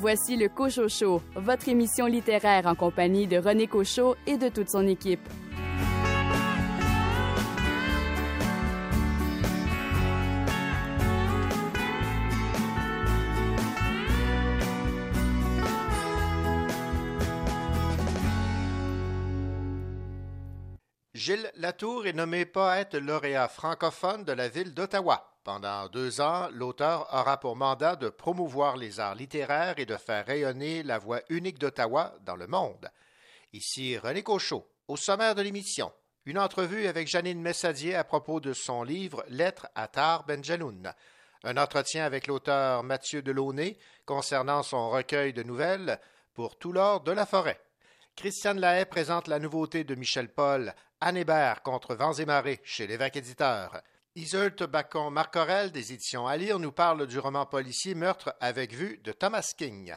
Voici le Cochot Show, votre émission littéraire en compagnie de René Cochot et de toute son équipe. Gilles Latour est nommé poète lauréat francophone de la ville d'Ottawa. Pendant deux ans, l'auteur aura pour mandat de promouvoir les arts littéraires et de faire rayonner la voix unique d'Ottawa dans le monde. Ici René Cochot, au sommaire de l'émission. Une entrevue avec Janine Messadier à propos de son livre Lettres à Tar Benjaloun. Un entretien avec l'auteur Mathieu Delaunay concernant son recueil de nouvelles pour tout l'or de la forêt. Christiane Lahaye présente la nouveauté de Michel Paul, Anne Hébert contre Vents et Marées chez l'évêque éditeur. Iseult Bacon Marcorel des éditions à lire nous parle du roman policier Meurtre avec vue de Thomas King.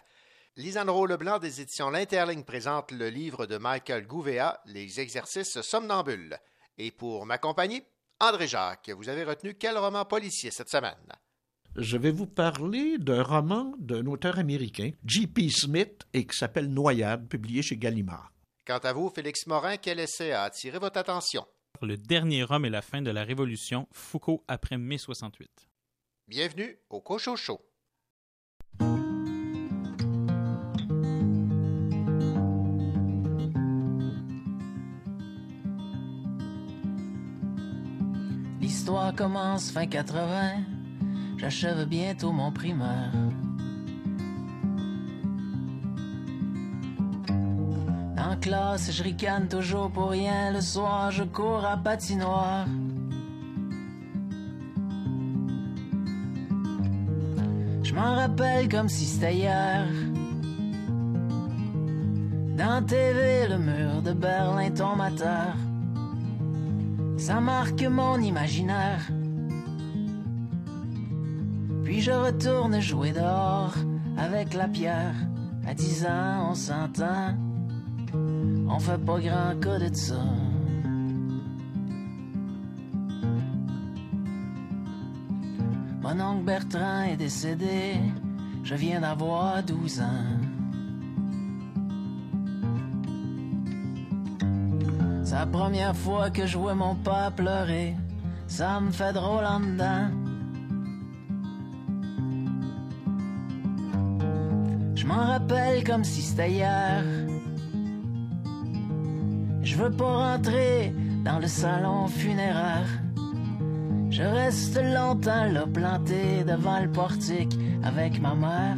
Lisanne Leblanc des éditions L'Interligne présente le livre de Michael Gouvéa, Les exercices somnambules. Et pour m'accompagner, André Jacques, vous avez retenu quel roman policier cette semaine? je vais vous parler d'un roman d'un auteur américain, J.P. Smith, et qui s'appelle Noyade, publié chez Gallimard. Quant à vous, Félix Morin, quel essai a attiré votre attention? Le dernier homme et la fin de la Révolution, Foucault après mai 68. Bienvenue au Cochot Show. L'histoire commence fin 80 J'achève bientôt mon primaire. Je ricane toujours pour rien. Le soir, je cours à patinoire. Je m'en rappelle comme si c'était hier. Dans TV, le mur de Berlin tombe à terre. Ça marque mon imaginaire. Puis je retourne jouer dehors avec la pierre. À dix ans, on s'entend. On fait pas grand cas de ça. Mon oncle Bertrand est décédé. Je viens d'avoir douze ans. C'est la première fois que je vois mon père pleurer. Ça me fait drôle en dedans. Je m'en rappelle comme si c'était hier. Veux pas rentrer dans le salon funéraire. Je reste longtemps là planté devant le portique avec ma mère.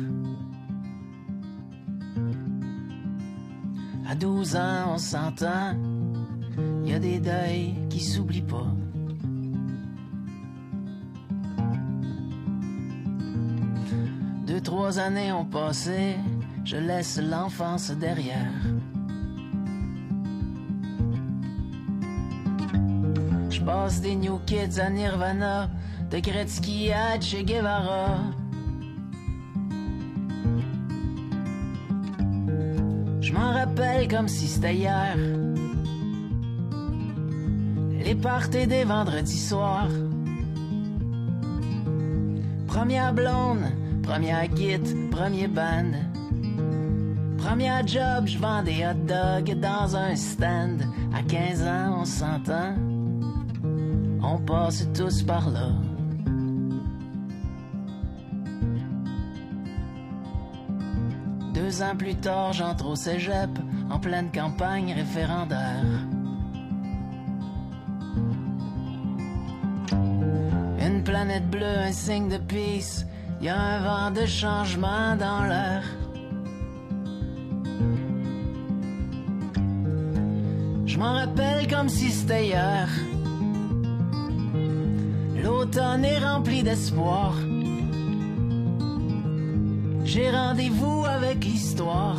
À 12 ans, on s'entend. Y a des deuils qui s'oublient pas. Deux, trois années ont passé, je laisse l'enfance derrière. Passe des New Kids à Nirvana, de Gretzky à Che Guevara. Je m'en rappelle comme si c'était hier. Les parties des vendredis soirs. Première blonde, Première kit, premier band. Premier job, je vends des hot dogs dans un stand. À 15 ans, on s'entend. On passe tous par là. Deux ans plus tard, j'entre au cégep en pleine campagne référendaire. Une planète bleue, un signe de peace y a un vent de changement dans l'air. Je m'en rappelle comme si c'était hier. L'automne est rempli d'espoir. J'ai rendez-vous avec l'histoire.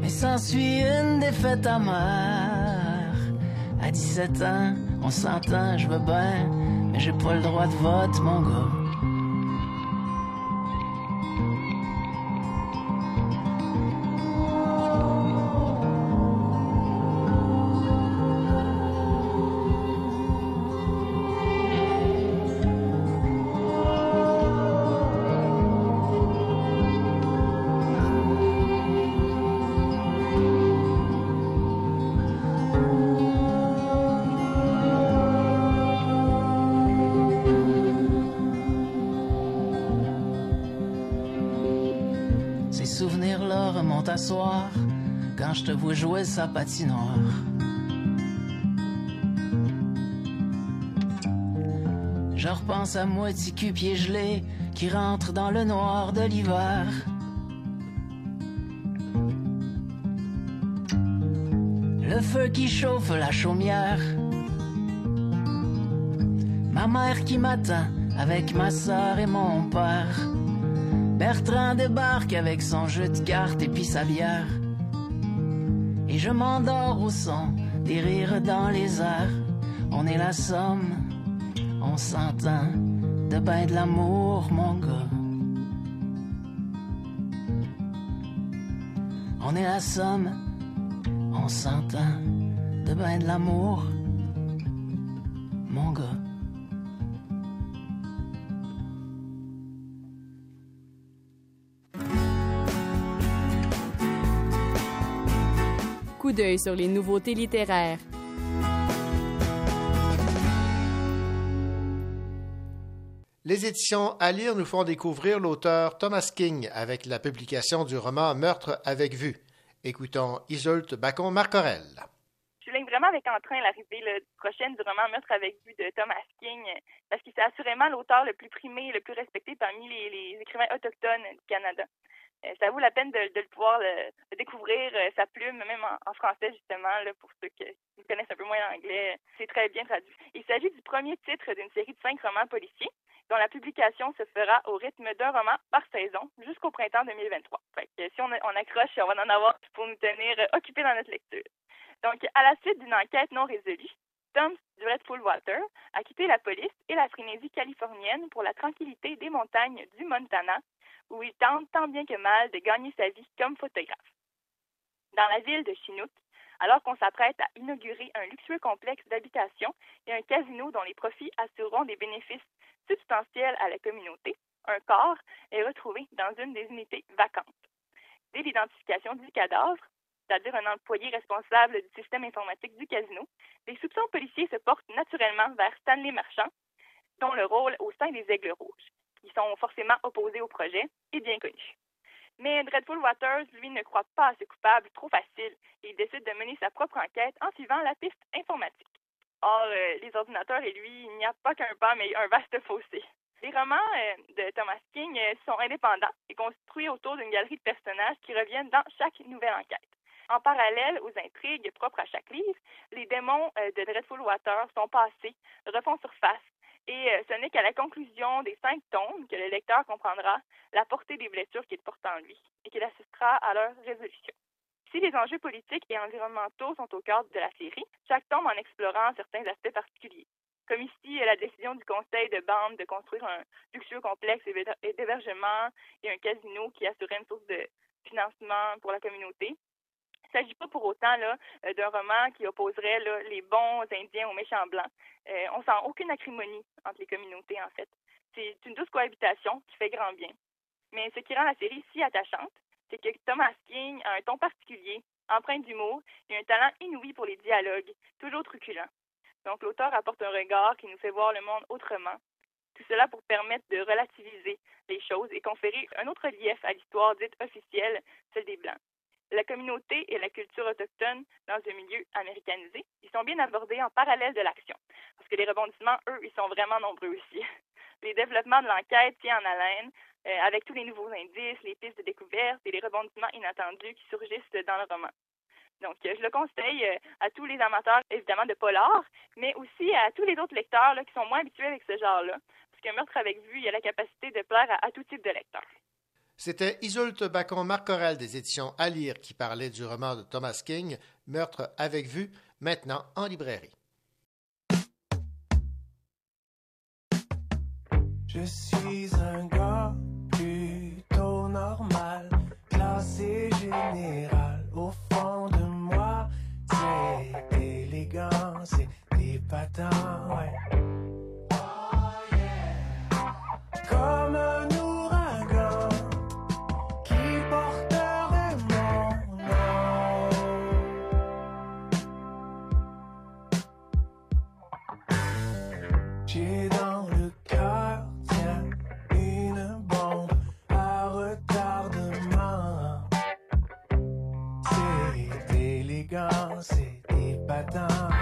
Mais s'ensuit une défaite amère. À 17 ans, on s'entend, je veux bien mais j'ai pas le droit de vote, mon gars. Quand je te vois jouer sa patinoire. Je repense à moitié cul pied gelé qui rentre dans le noir de l'hiver. Le feu qui chauffe la chaumière. Ma mère qui m'attend avec ma soeur et mon père. Bertrand débarque avec son jeu de cartes et puis sa bière. Et je m'endors au son des rires dans les airs. On est la somme, on s'entend, de ben de l'amour, mon gars. On est la somme, on s'entend, de ben de l'amour, d'œil sur les nouveautés littéraires. Les éditions à lire nous font découvrir l'auteur Thomas King avec la publication du roman Meurtre avec vue. Écoutons Isolte Bacon-Marcorel. Je ligne vraiment avec entrain l'arrivée prochaine du roman Meurtre avec vue de Thomas King parce que c'est assurément l'auteur le plus primé et le plus respecté parmi les, les écrivains autochtones du Canada. Euh, ça vaut la peine de, le pouvoir le, découvrir, euh, sa plume, même en, français justement, pour ceux qui, connaissent un peu moins l'anglais. C'est très bien traduit. Il s'agit du premier titre d'une série de cinq romans policiers dont la publication se fera au rythme d'un roman par saison jusqu'au printemps 2023. Fait que si on, accroche, on va en avoir pour nous tenir euh, occupés dans notre lecture. Donc, à la suite d'une enquête non résolue, Tom Dreadful Walter a quitté la police et la frénésie californienne pour la tranquillité des montagnes du Montana où il tente tant bien que mal de gagner sa vie comme photographe. Dans la ville de Chinook, alors qu'on s'apprête à inaugurer un luxueux complexe d'habitation et un casino dont les profits assureront des bénéfices substantiels à la communauté, un corps est retrouvé dans une des unités vacantes. Dès l'identification du cadavre, c'est-à-dire un employé responsable du système informatique du casino, les soupçons policiers se portent naturellement vers Stanley Marchand, dont le rôle au sein des Aigles Rouges qui sont forcément opposés au projet, est bien connu. Mais Dreadful Waters, lui, ne croit pas à ce coupable trop facile et il décide de mener sa propre enquête en suivant la piste informatique. Or, euh, les ordinateurs et lui, il n'y a pas qu'un pas, mais un vaste fossé. Les romans euh, de Thomas King euh, sont indépendants et construits autour d'une galerie de personnages qui reviennent dans chaque nouvelle enquête. En parallèle aux intrigues propres à chaque livre, les démons de Dreadful Waters sont passés, refont surface et euh, ce n'est qu'à la conclusion des cinq tomes que le lecteur comprendra la portée des blessures qu'il porte en lui et qu'il assistera à leur résolution. Si les enjeux politiques et environnementaux sont au cœur de la série, chaque tome en explorant certains aspects particuliers. Comme ici, la décision du conseil de bande de construire un luxueux complexe d'hébergement et un casino qui assurait une source de financement pour la communauté, il ne s'agit pas pour autant euh, d'un roman qui opposerait les bons Indiens aux méchants blancs. Euh, on sent aucune acrimonie entre les communautés, en fait. C'est une douce cohabitation qui fait grand bien. Mais ce qui rend la série si attachante, c'est que Thomas King a un ton particulier, empreint d'humour et un talent inouï pour les dialogues, toujours truculents. Donc l'auteur apporte un regard qui nous fait voir le monde autrement. Tout cela pour permettre de relativiser les choses et conférer un autre relief à l'histoire dite officielle, celle des Blancs la communauté et la culture autochtone dans un milieu américanisé, ils sont bien abordés en parallèle de l'action. Parce que les rebondissements, eux, ils sont vraiment nombreux aussi. Les développements de l'enquête tiennent en haleine euh, avec tous les nouveaux indices, les pistes de découverte et les rebondissements inattendus qui surgissent dans le roman. Donc, euh, je le conseille euh, à tous les amateurs, évidemment, de polar, mais aussi à tous les autres lecteurs qui sont moins habitués avec ce genre-là. Parce qu'un meurtre avec vue, il a la capacité de plaire à, tout type de lecteurs. C'était Isolte Bacon-Marcorel des éditions À lire qui parlait du roman de Thomas King, Meurtre avec vue, maintenant en librairie. Je suis un gars plutôt normal, classé général. Au fond de moi, c'est élégant, c'est ouais. adam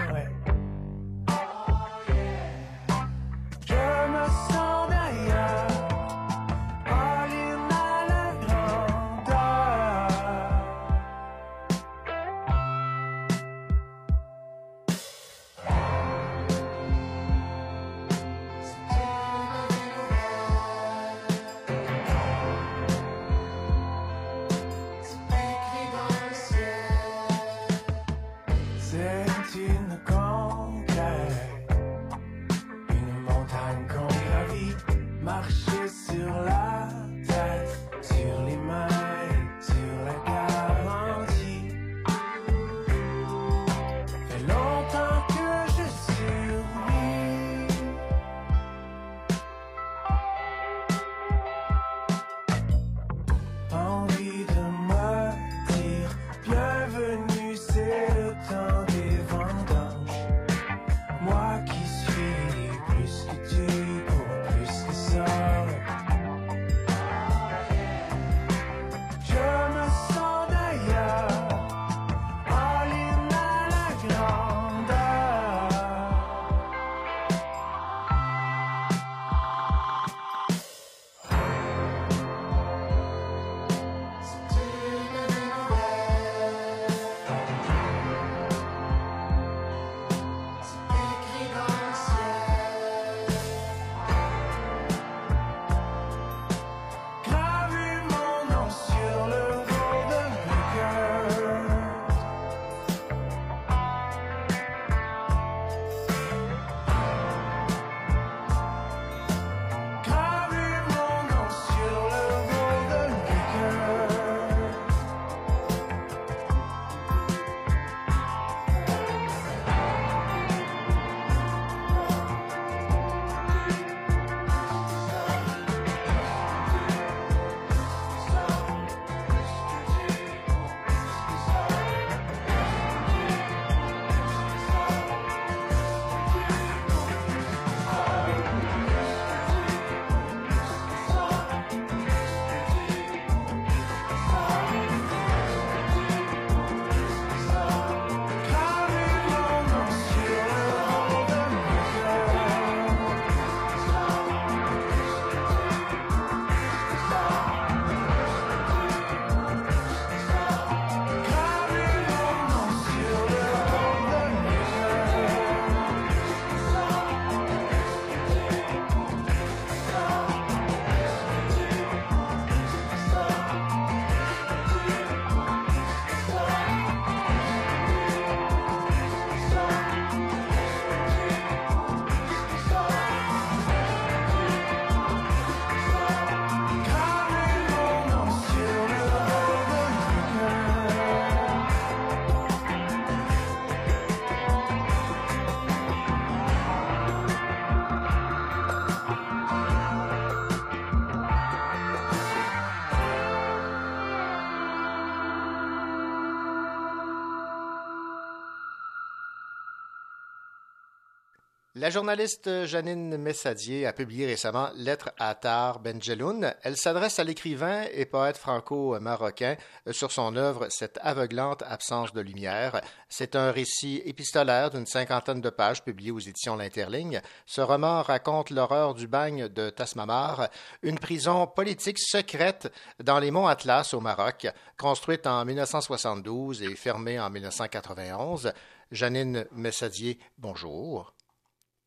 La journaliste Janine Messadier a publié récemment Lettre à Tar Benjeloun. Elle s'adresse à l'écrivain et poète franco-marocain sur son œuvre Cette aveuglante absence de lumière. C'est un récit épistolaire d'une cinquantaine de pages publié aux éditions L'Interligne. Ce roman raconte l'horreur du bagne de Tasmamar, une prison politique secrète dans les monts Atlas au Maroc, construite en 1972 et fermée en 1991. Janine Messadier, bonjour.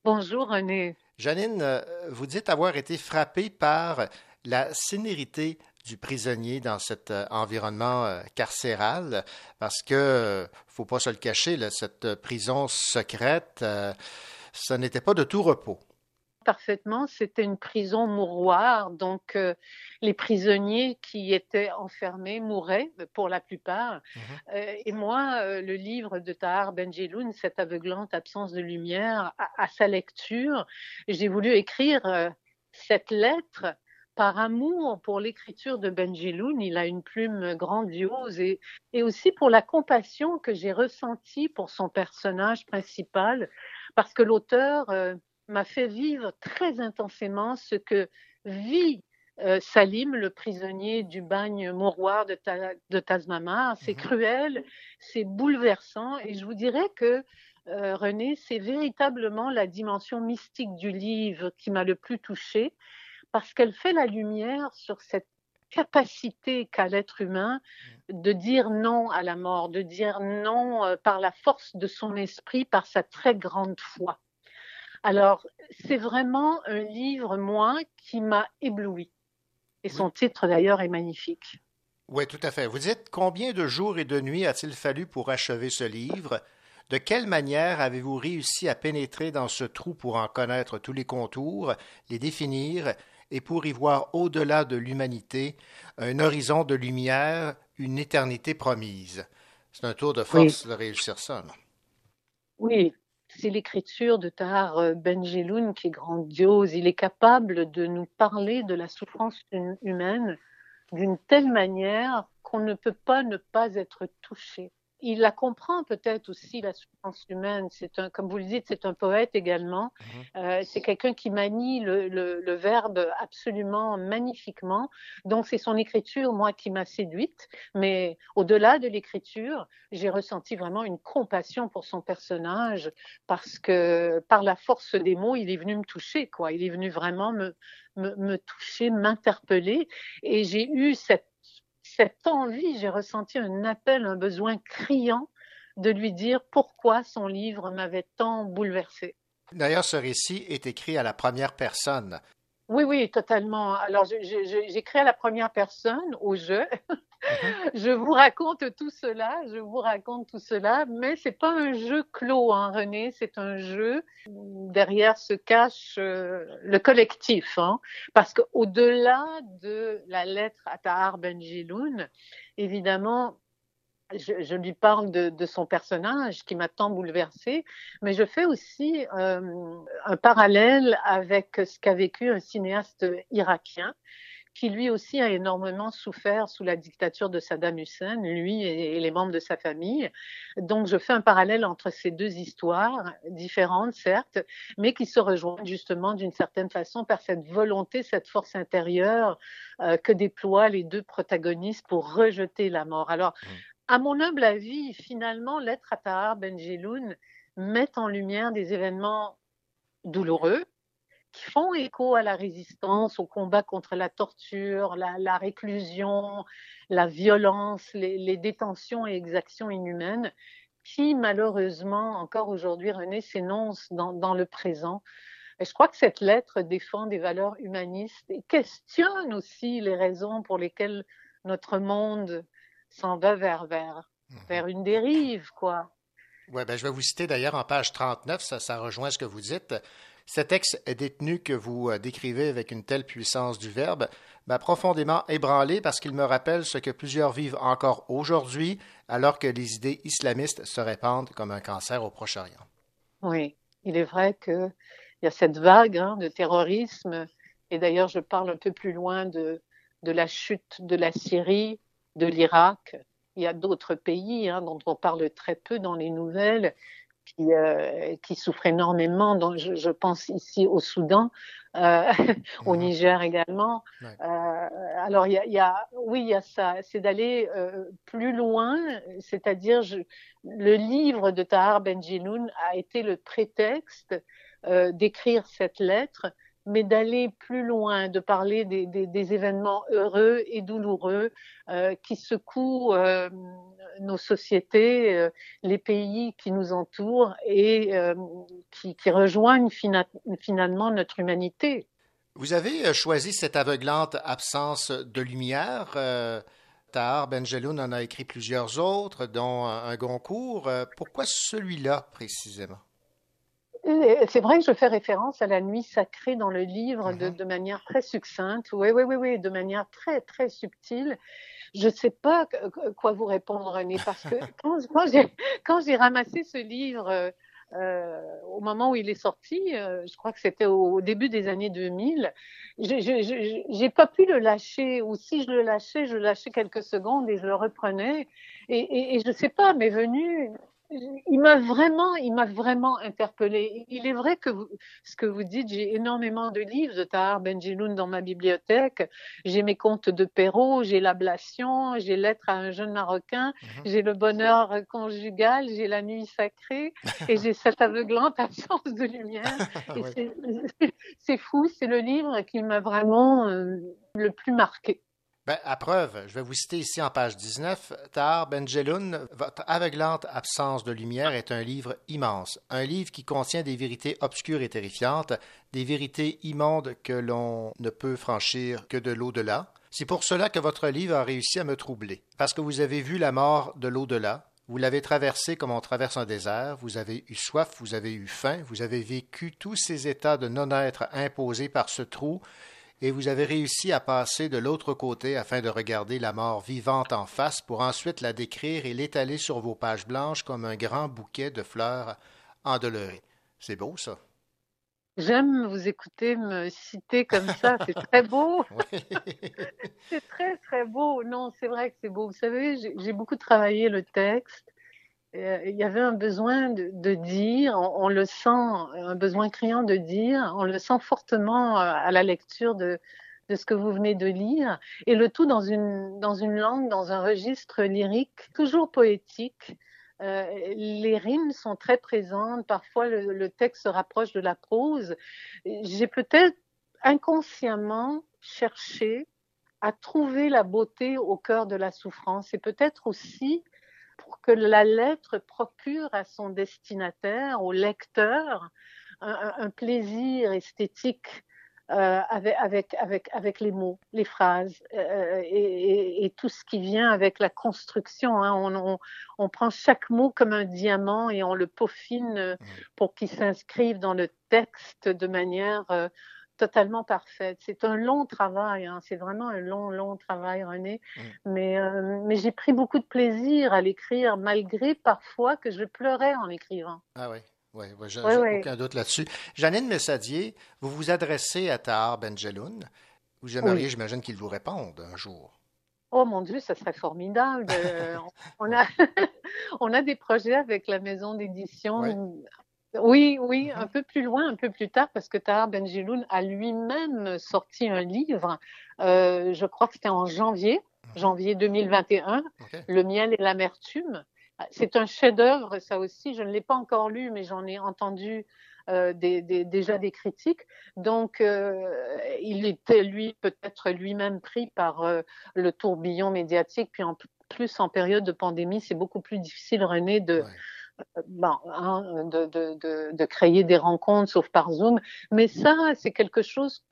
Bonjour René. Janine, euh, vous dites avoir été frappée par la sénérité du prisonnier dans cet euh, environnement euh, carcéral, parce que, faut pas se le cacher, là, cette prison secrète, ce n'était pas de tout repos. Parfaitement, c'était une prison mouroir, donc euh, les prisonniers qui étaient enfermés mouraient pour la plupart. Euh, et moi, euh, le livre de Tahar Benjeloun, Cette aveuglante absence de lumière, à, à sa lecture, j'ai voulu écrire euh, cette lettre par amour pour l'écriture de Benjeloun. Il a une plume grandiose et, et aussi pour la compassion que j'ai ressentie pour son personnage principal, parce que l'auteur euh, m'a fait vivre très intensément ce que vit euh, Salim, le prisonnier du bagne mouroir de, Ta- de Tasmama. C'est Mhm. cruel, c'est bouleversant et je vous dirais que euh, René, c'est véritablement la dimension mystique du livre qui m'a le plus touchée parce qu'elle fait la lumière sur cette capacité qu'a l'être humain de dire non à la mort, de dire non euh, par la force de son esprit, par sa très grande foi. Alors, c'est vraiment un livre, moi, qui m'a ébloui. Et son titre, d'ailleurs, est magnifique. Oui, tout à fait. Vous dites combien de jours et de nuits a-t-il fallu pour achever ce livre? De quelle manière avez-vous réussi à pénétrer dans ce trou pour en connaître tous les contours, les définir et pour y voir au-delà de l'humanité un horizon de lumière, une éternité promise? C'est un tour de force de réussir ça. non? Oui, c'est l'écriture de Tahar euh, Benjeloun qui est grandiose. Il est capable de nous parler de la souffrance hum- humaine d'une telle manière qu'on ne peut pas ne pas être touché. Il la comprend peut-être aussi, la souffrance humaine. C'est un, comme vous le dites, c'est un poète également. Euh, c'est quelqu'un qui manie le, le- le verbe absolument magnifiquement. Donc c'est son écriture, moi, qui m'a séduite. Mais au-delà de l'écriture, j'ai ressenti vraiment une compassion pour son personnage parce que par la force des mots, il est venu me toucher, quoi. Il est venu vraiment me, me, me toucher, m'interpeller. Et j'ai eu cette, cette envie, j'ai ressenti un appel, un besoin criant de lui dire pourquoi son livre m'avait tant bouleversée. D'ailleurs, ce récit est écrit à la première personne. Oui, oui, totalement. Alors, j'écris à la première personne, au jeu. je vous raconte tout cela, je vous raconte tout cela, mais c'est pas un jeu clos, hein, René, c'est un jeu derrière se cache euh, le collectif, hein, parce qu'au-delà de la lettre à Tahar Benjiloun, évidemment, je, lui parle de, de son personnage qui m'a tant bouleversée, mais je fais aussi euh, un parallèle avec ce qu'a vécu un cinéaste irakien qui lui aussi a énormément souffert sous la dictature de Saddam Hussein, lui et, les membres de sa famille. Donc je fais un parallèle entre ces deux histoires, différentes certes, mais qui se rejoignent justement d'une certaine façon par cette volonté, cette force intérieure euh, que déploient les deux protagonistes pour rejeter la mort. Alors, à mon humble avis, finalement, Lettre à Tahar Benjeloun met en lumière des événements douloureux qui font écho à la résistance, au combat contre la torture, la, la réclusion, la violence, les, les, détentions et exactions inhumaines, qui malheureusement, encore aujourd'hui, René, s'énoncent dans, dans, le présent. Et je crois que cette lettre défend des valeurs humanistes et questionne aussi les raisons pour lesquelles notre monde s'en va vers, vers, vers une dérive, quoi. Oui, ben, je vais vous citer d'ailleurs en page 39, ça, ça rejoint ce que vous dites. Cet ex détenu que vous décrivez avec une telle puissance du verbe m'a profondément ébranlé parce qu'il me rappelle ce que plusieurs vivent encore aujourd'hui alors que les idées islamistes se répandent comme un cancer au Proche-Orient. Oui, il est vrai qu'il y a cette vague hein, de terrorisme et d'ailleurs je parle un peu plus loin de, de la chute de la Syrie, de l'Irak. Il y a d'autres pays hein, dont on parle très peu dans les nouvelles qui, euh, qui souffrent énormément. Donc, je, je, pense ici au Soudan, euh, au Niger également. Ouais. Euh, alors, il y, a, il y, a, oui, il y a ça. C'est d'aller euh, plus loin, c'est-à-dire le livre de Tahar Benjeloun a été le prétexte d'écrire cette lettre mais d'aller plus loin, de parler des, événements heureux et douloureux euh, qui secouent euh, nos sociétés, euh, les pays qui nous entourent et qui, rejoignent fina finalement notre humanité. Vous avez choisi cette aveuglante absence de lumière. Tahar Benjeloun en a écrit plusieurs autres, dont un Goncourt. Pourquoi celui-là précisément? C'est vrai que je fais référence à la nuit sacrée dans le livre de, de manière très succincte, oui, oui, oui, oui, de manière très, très subtile. Je ne sais pas quoi vous répondre, René, parce que quand j'ai ramassé ce livre euh, au moment où il est sorti, euh, je crois que c'était au début des années 2000, je n'ai pas pu le lâcher, ou si je le lâchais, je le lâchais quelques secondes et je le reprenais. Et, et, et je ne sais pas, m'est venu il m'a vraiment, il m'a vraiment interpellé. Il est vrai que vous, ce que vous dites, j'ai énormément de livres de Tahar Benjeloun dans ma bibliothèque. J'ai mes contes de Perrault, j'ai l'ablation, j'ai Lettre à un jeune Marocain, Mhm. j'ai le bonheur conjugal, j'ai la nuit sacrée et j'ai cette aveuglante absence de lumière. Et Ouais. c'est- c'est fou, c'est le livre qui m'a vraiment euh, le plus marqué. Ben, à preuve, je vais vous citer ici en page 19, Tahar Benjeloun, Votre aveuglante absence de lumière est un livre immense, un livre qui contient des vérités obscures et terrifiantes, des vérités immondes que l'on ne peut franchir que de l'au-delà. C'est pour cela que votre livre a réussi à me troubler, parce que vous avez vu la mort de l'au-delà, vous l'avez traversé comme on traverse un désert, vous avez eu soif, vous avez eu faim, vous avez vécu tous ces états de non-être imposés par ce trou, et vous avez réussi à passer de l'autre côté afin de regarder la mort vivante en face pour ensuite la décrire et l'étaler sur vos pages blanches comme un grand bouquet de fleurs endolorées. C'est beau, ça. J'aime vous écouter me citer comme ça, c'est très beau. Oui. C'est très, très beau. Non, c'est vrai que c'est beau. Vous savez, j'ai beaucoup travaillé le texte. Euh, il y avait un besoin de, dire, on, le sent, un besoin criant de dire, on le sent fortement euh, à la lecture de, ce que vous venez de lire, et le tout dans une, dans une langue, dans un registre lyrique, toujours poétique. Euh, les rimes sont très présentes, parfois le, le texte se rapproche de la prose. J'ai peut-être inconsciemment cherché à trouver la beauté au cœur de la souffrance et peut-être aussi pour que la lettre procure à son destinataire, au lecteur, un, plaisir esthétique euh, avec, avec, avec, avec les mots, les phrases euh, et, et- et tout ce qui vient avec la construction. hein. On, on- on prend chaque mot comme un diamant et on le peaufine euh, pour qu'il s'inscrive dans le texte de manière euh, totalement parfaite. C'est un long travail, hein. c'est vraiment un long, long travail, René. Mais, euh, mais j'ai pris beaucoup de plaisir à l'écrire, malgré parfois que je pleurais en l'écrivant. Ah oui, oui, oui, j'ai aucun doute là-dessus. Janine Messadier, vous vous adressez à Tahar Benjeloun. Vous aimeriez, j'imagine, qu'il vous réponde un jour. Oh mon Dieu, ça serait formidable. Euh, on, a, on a des projets avec la maison d'édition. Oui, oui, Mhm. un peu plus loin, un peu plus tard, parce que Tahar Benjeloun a lui-même sorti un livre, euh, je crois que c'était en janvier, janvier 2021, OK? Le miel et l'amertume. C'est un chef-d'œuvre, ça aussi. Je ne l'ai pas encore lu, mais j'en ai entendu euh, des, des- déjà des critiques. Donc, euh, il était lui peut-être lui-même pris par euh, le tourbillon médiatique. Puis en plus, en période de pandémie, c'est beaucoup plus difficile, René, de, Ouais. Bon, hein, de, de, de, de créer des rencontres, sauf par Zoom. Mais ça, c'est quelque chose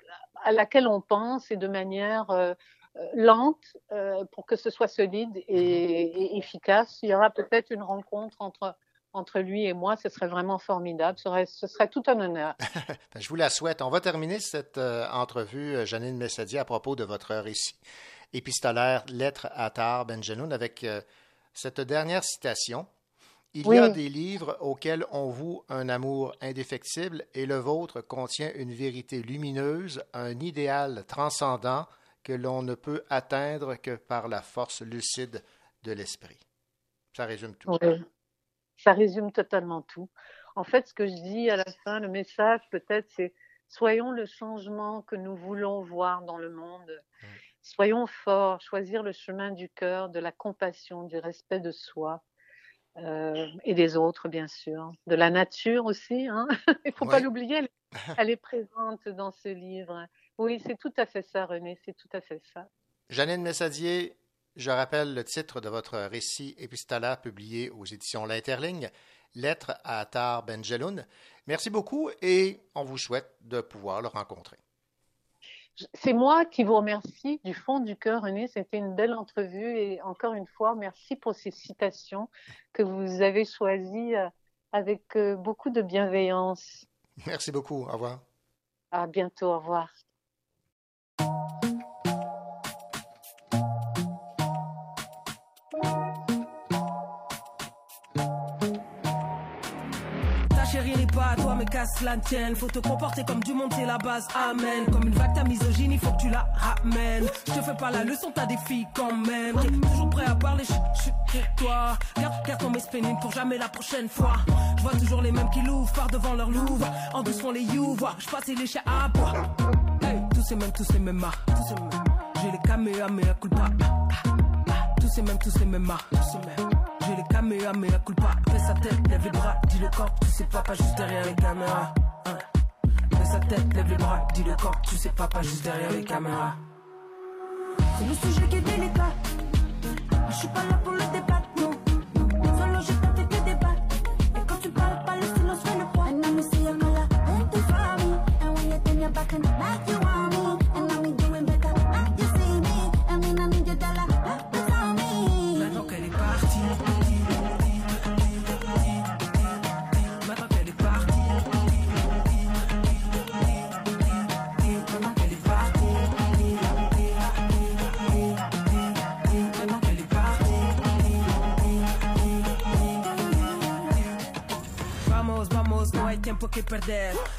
à laquelle on pense et de manière euh, euh, lente euh, pour que ce soit solide et, et efficace. Il y aura peut-être une rencontre entre, entre lui et moi. Ce serait vraiment formidable. Ce serait, ce serait tout un honneur. Ben, je vous la souhaite. On va terminer cette euh, entrevue, Janine Messadier, à propos de votre récit épistolaire Lettre à Tahar Benjeloun avec euh, cette dernière citation. Il y a des livres auxquels on voue un amour indéfectible et le vôtre contient une vérité lumineuse, un idéal transcendant que l'on ne peut atteindre que par la force lucide de l'esprit. Ça résume tout. Oui. Ça résume totalement tout. En fait, ce que je dis à la fin, le message peut-être, c'est soyons le changement que nous voulons voir dans le monde. Soyons forts, choisir le chemin du cœur, de la compassion, du respect de soi euh, et des autres, bien sûr. De la nature aussi. Hein Il ne faut pas l'oublier, elle, elle est présente dans ce livre. Oui, c'est tout à fait ça, René, c'est tout à fait ça. Janine Messadier, je rappelle le titre de votre récit épistolaire publié aux éditions L'Interligne, Lettre à Attar Benjeloun. Merci beaucoup et on vous souhaite de pouvoir le rencontrer. C'est moi qui vous remercie du fond du cœur, René. C'était une belle entrevue et encore une fois, merci pour ces citations que vous avez choisies euh, avec euh, beaucoup de bienveillance. Merci beaucoup. Au revoir. À bientôt. Au revoir. Pas toi, mais casse la tienne. Faut te comporter comme du monde, c'est la base, amen. Comme une vague, ta misogyne, il faut que tu la ramènes. Je te fais pas la leçon, t'as des filles quand même. T'es toujours prêt à parler, chut, pour toi. Garde, garde ton spénine pour jamais la prochaine fois. Je vois toujours les mêmes qui l'ouvrent par devant leur louvre. En douce font les you, voir, je passe les chats à bois. Hey, tous ces mêmes, tous ces mêmes marques, mêmes. J'ai les kamehameha culpa. Tous ces mêmes, tous ces mêmes marques, tous ces mêmes. Les kamehameha culpa. Fais sa tête, lève les bras, dis le corps, tu sais pas juste derrière les caméras. Hein. Fais sa tête, lève les bras, dis le corps, tu sais pas juste derrière les caméras. C'est le sujet qui est délicat. Je suis pas là pour le débat,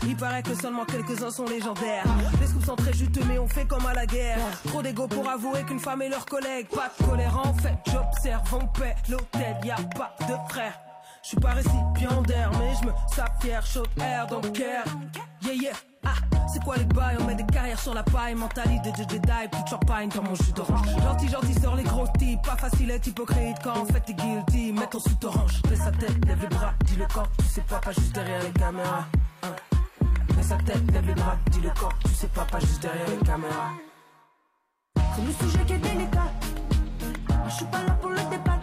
Il paraît que seulement quelques-uns sont légendaires. Les scoops sont très juteux, mais on fait comme à la guerre. Trop d'ego pour avouer qu'une femme est leur collègue. Pas de colère en fait, j'observe, on paie l'hôtel, y a pas de frère. Je suis pas récipiendaire, mais je me sens fier, chaud air, donc care. Yeah, yeah. Ah, c'est quoi les bails On met des carrières sur la paille, mentalité de Jedi, plus de champagne dans mon jus d'orange. Gentil, gentil, sort les gros types, pas facile être hypocrite quand en fait t'es guilty. Mets ton sous orange, fais sa tête, lève les bras, dis le corps, tu sais pas, pas juste derrière les caméras. Hein. Sa tête, lève les bras, dis le corps, tu sais pas, pas juste derrière les caméras. C'est le sujet qui est délicat. Je suis pas là pour le débat,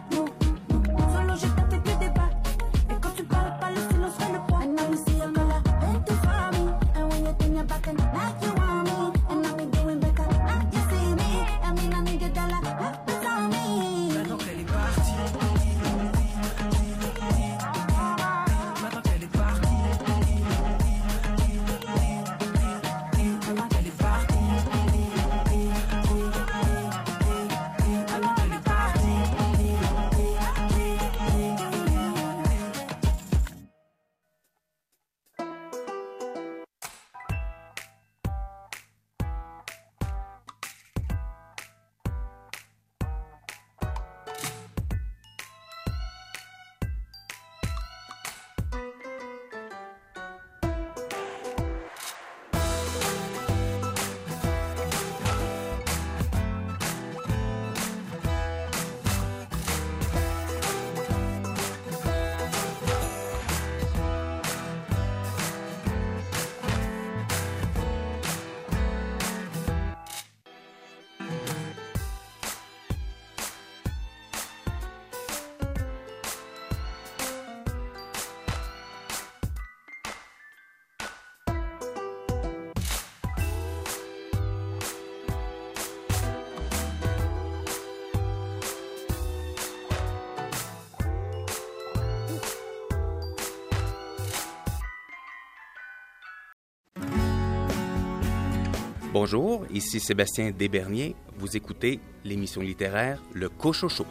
Bonjour, ici Sébastien Desberniers. Vous écoutez l'émission littéraire Le Cochocho.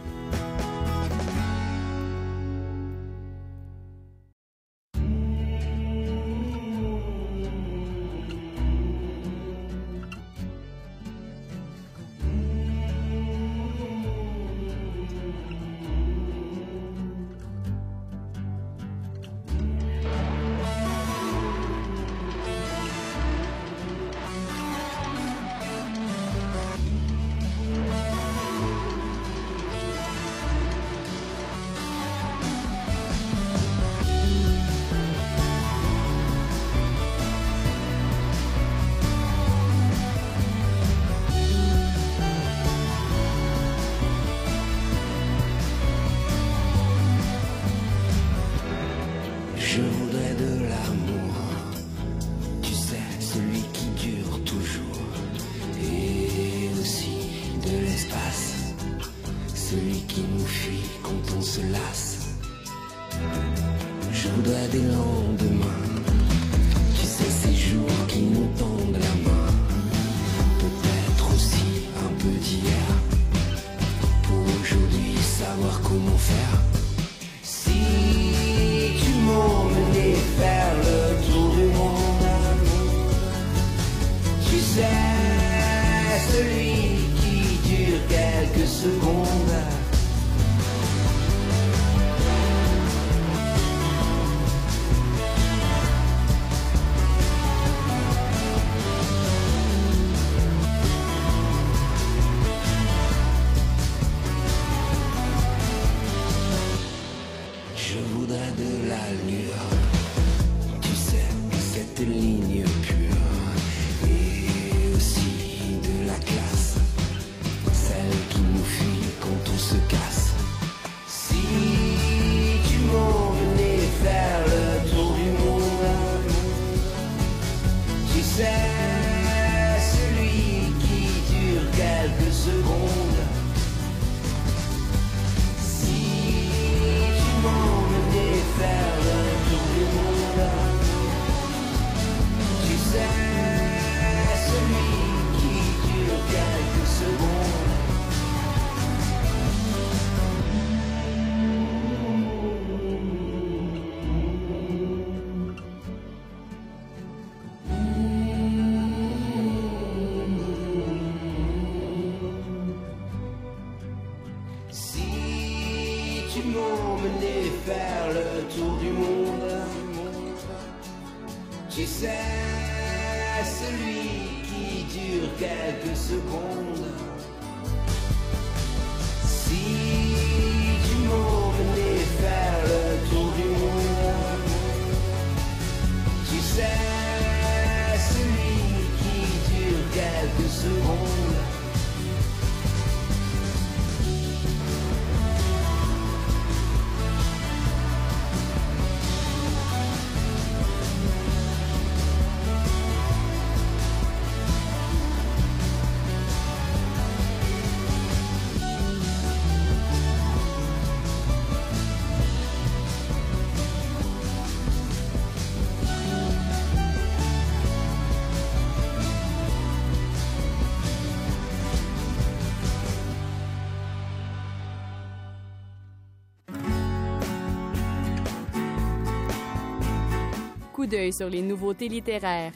Coup d'œil sur les nouveautés littéraires.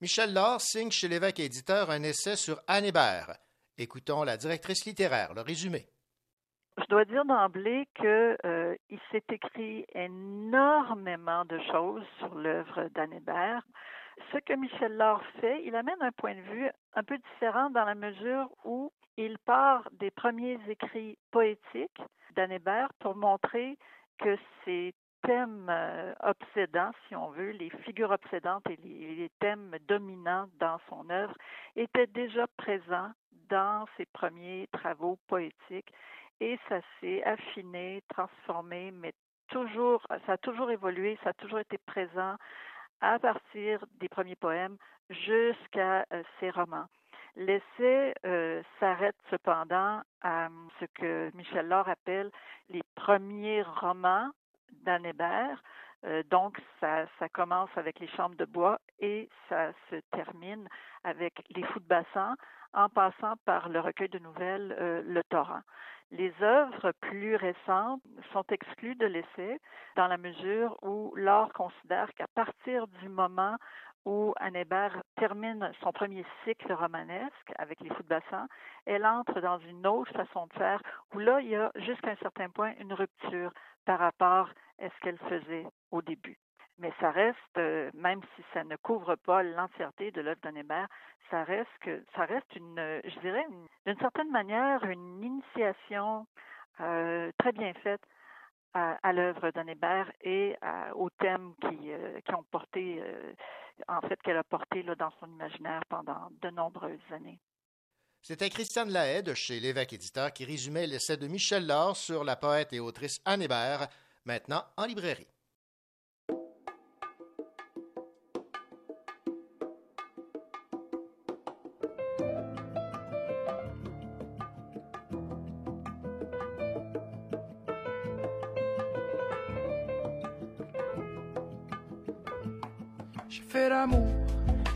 Michel Laure signe chez l'évêque éditeur un essai sur Anne Hébert. Écoutons la directrice littéraire, le résumé. Je dois dire d'emblée que euh, il s'est écrit énormément de choses sur l'œuvre d'Anne Hébert. Ce que Michel Laure fait, il amène un point de vue un peu différent dans la mesure où il part des premiers écrits poétiques d'Anne Hébert pour montrer que ces thèmes euh, obsédants, si on veut, les figures obsédantes et les, les thèmes dominants dans son œuvre étaient déjà présents dans ses premiers travaux poétiques et ça s'est affiné, transformé, mais toujours, ça a toujours évolué, ça a toujours été présent à partir des premiers poèmes jusqu'à euh, ses romans. L'essai euh, s'arrête cependant à ce que Michel Laure appelle les premiers romans d'Anne Hébert. Euh, donc, ça, commence avec les chambres de bois et ça se termine avec les fous de bassin en passant par le recueil de nouvelles euh, Le Torrent. Les œuvres plus récentes sont exclues de l'essai dans la mesure où l'art considère qu'à partir du moment où Anne Hébert termine son premier cycle romanesque avec les fous de bassin, elle entre dans une autre façon de faire où là, il y a jusqu'à un certain point une rupture par rapport à ce qu'elle faisait au début. Mais ça reste, euh, même si ça ne couvre pas l'entièreté de l'œuvre d'Anne ça reste que ça reste une, je dirais, une- d'une certaine manière, une initiation euh, très bien faite à, à l'œuvre d'Anne Hébert et aux thèmes qui, euh, qui ont porté, euh, en fait, qu'elle a porté là, dans son imaginaire pendant de nombreuses années. C'était Christiane Lahaye de chez l'évêque éditeur qui résumait l'essai de Michel Laure sur la poète et autrice Anne Hébert, maintenant en librairie.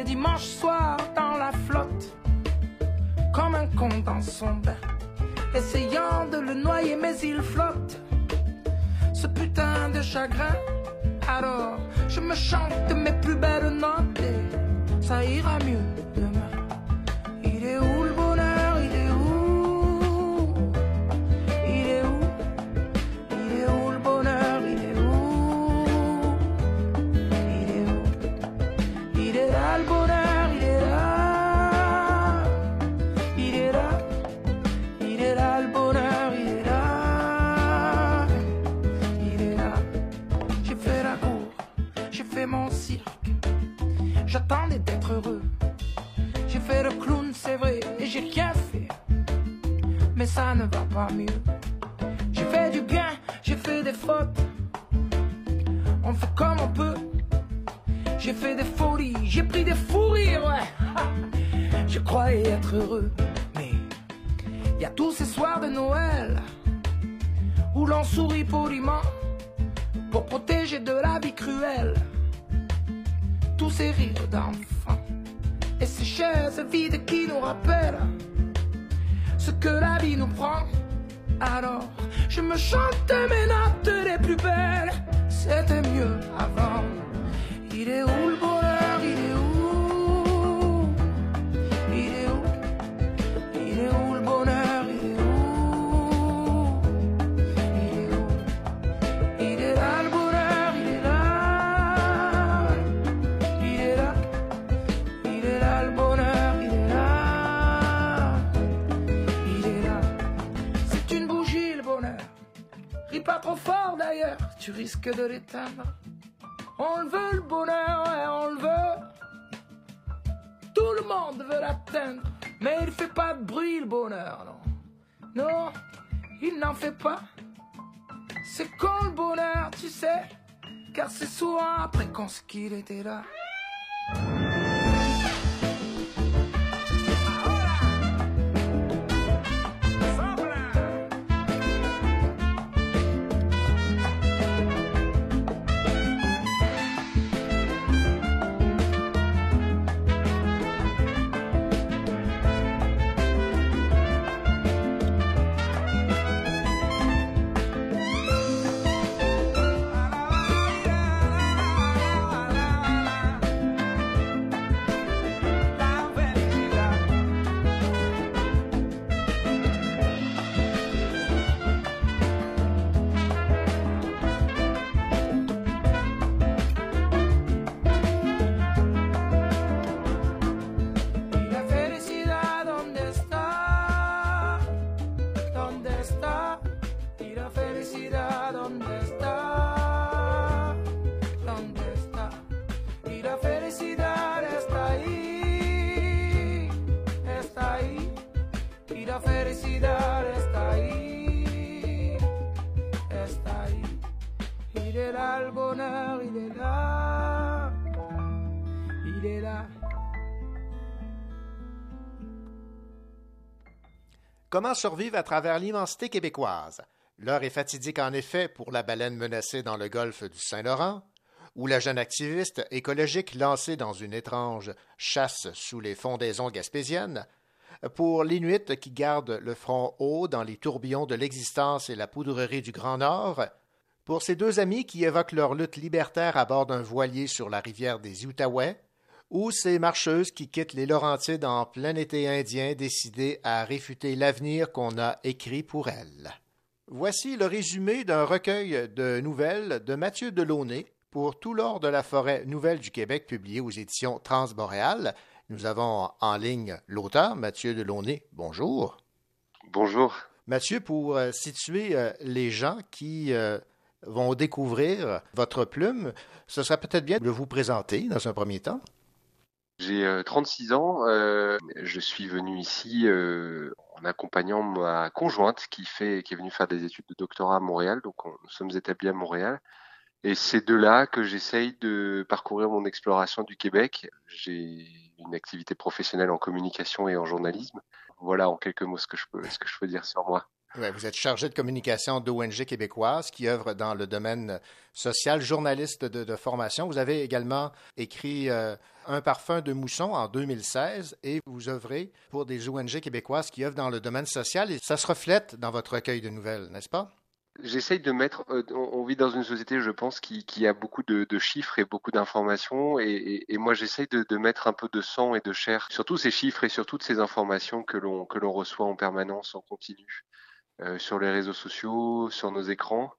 Dimanche soir dans la flotte, comme un con dans son bain. essayant de le noyer, mais il flotte. Ce putain de chagrin. Alors, je me chante mes plus belles notes et ça ira on le veut le bonheur, ouais, on le veut. Tout le monde veut l'atteindre, mais il fait pas de bruit le bonheur, non. Non, il n'en fait pas. C'est quand le bonheur, tu sais, car c'est souvent après qu'on sait qu'il était là. Comment survivre à travers l'immensité québécoise? L'heure est fatidique en effet pour la baleine menacée dans le golfe du Saint-Laurent, ou la jeune activiste écologique lancée dans une étrange chasse sous les fondaisons gaspésiennes, pour l'Inuit qui garde le front haut dans les tourbillons de l'existence et la poudrerie du Grand Nord, pour ces deux amis qui évoquent leur lutte libertaire à bord d'un voilier sur la rivière des Outaouais, ou ces marcheuses qui quittent les Laurentides en plein été indien décidées à réfuter l'avenir qu'on a écrit pour elles. Voici le résumé d'un recueil de nouvelles de Mathieu Delaunay pour Tout l'or de la forêt nouvelle du Québec publié aux éditions Transboréal. Nous avons en ligne l'auteur, Mathieu Delaunay. Bonjour. Bonjour. Mathieu, pour euh, situer euh, les gens qui euh, vont découvrir votre plume, ce serait peut-être bien de vous présenter dans un premier temps. J'ai euh, 36 ans. euh, je suis venu ici euh, en accompagnant ma conjointe qui est venue faire des études de doctorat à Montréal. Donc, on- nous sommes établis à Montréal. Et c'est de là que j'essaye de parcourir mon exploration du Québec. J'ai une activité professionnelle en communication et en journalisme. Voilà en quelques mots ce que je peux dire sur moi. Vous êtes chargé de communication d'ONG québécoise qui œuvre dans le domaine social, journaliste de, formation. Vous avez également écrit euh, Un parfum de mousson en 2016 et vous œuvrez pour des ONG québécoises qui œuvrent dans le domaine social ça se reflète dans votre recueil de nouvelles, n'est-ce pas? J'essaye de mettre. euh, on, vit dans une société, je pense, qui, a beaucoup de, chiffres et beaucoup d'informations, et, moi j'essaye de, de mettre un peu de sang et de chair sur tous ces chiffres et sur toutes ces informations que l'on que l'on reçoit en permanence, en continu, sur les réseaux sociaux, sur nos écrans.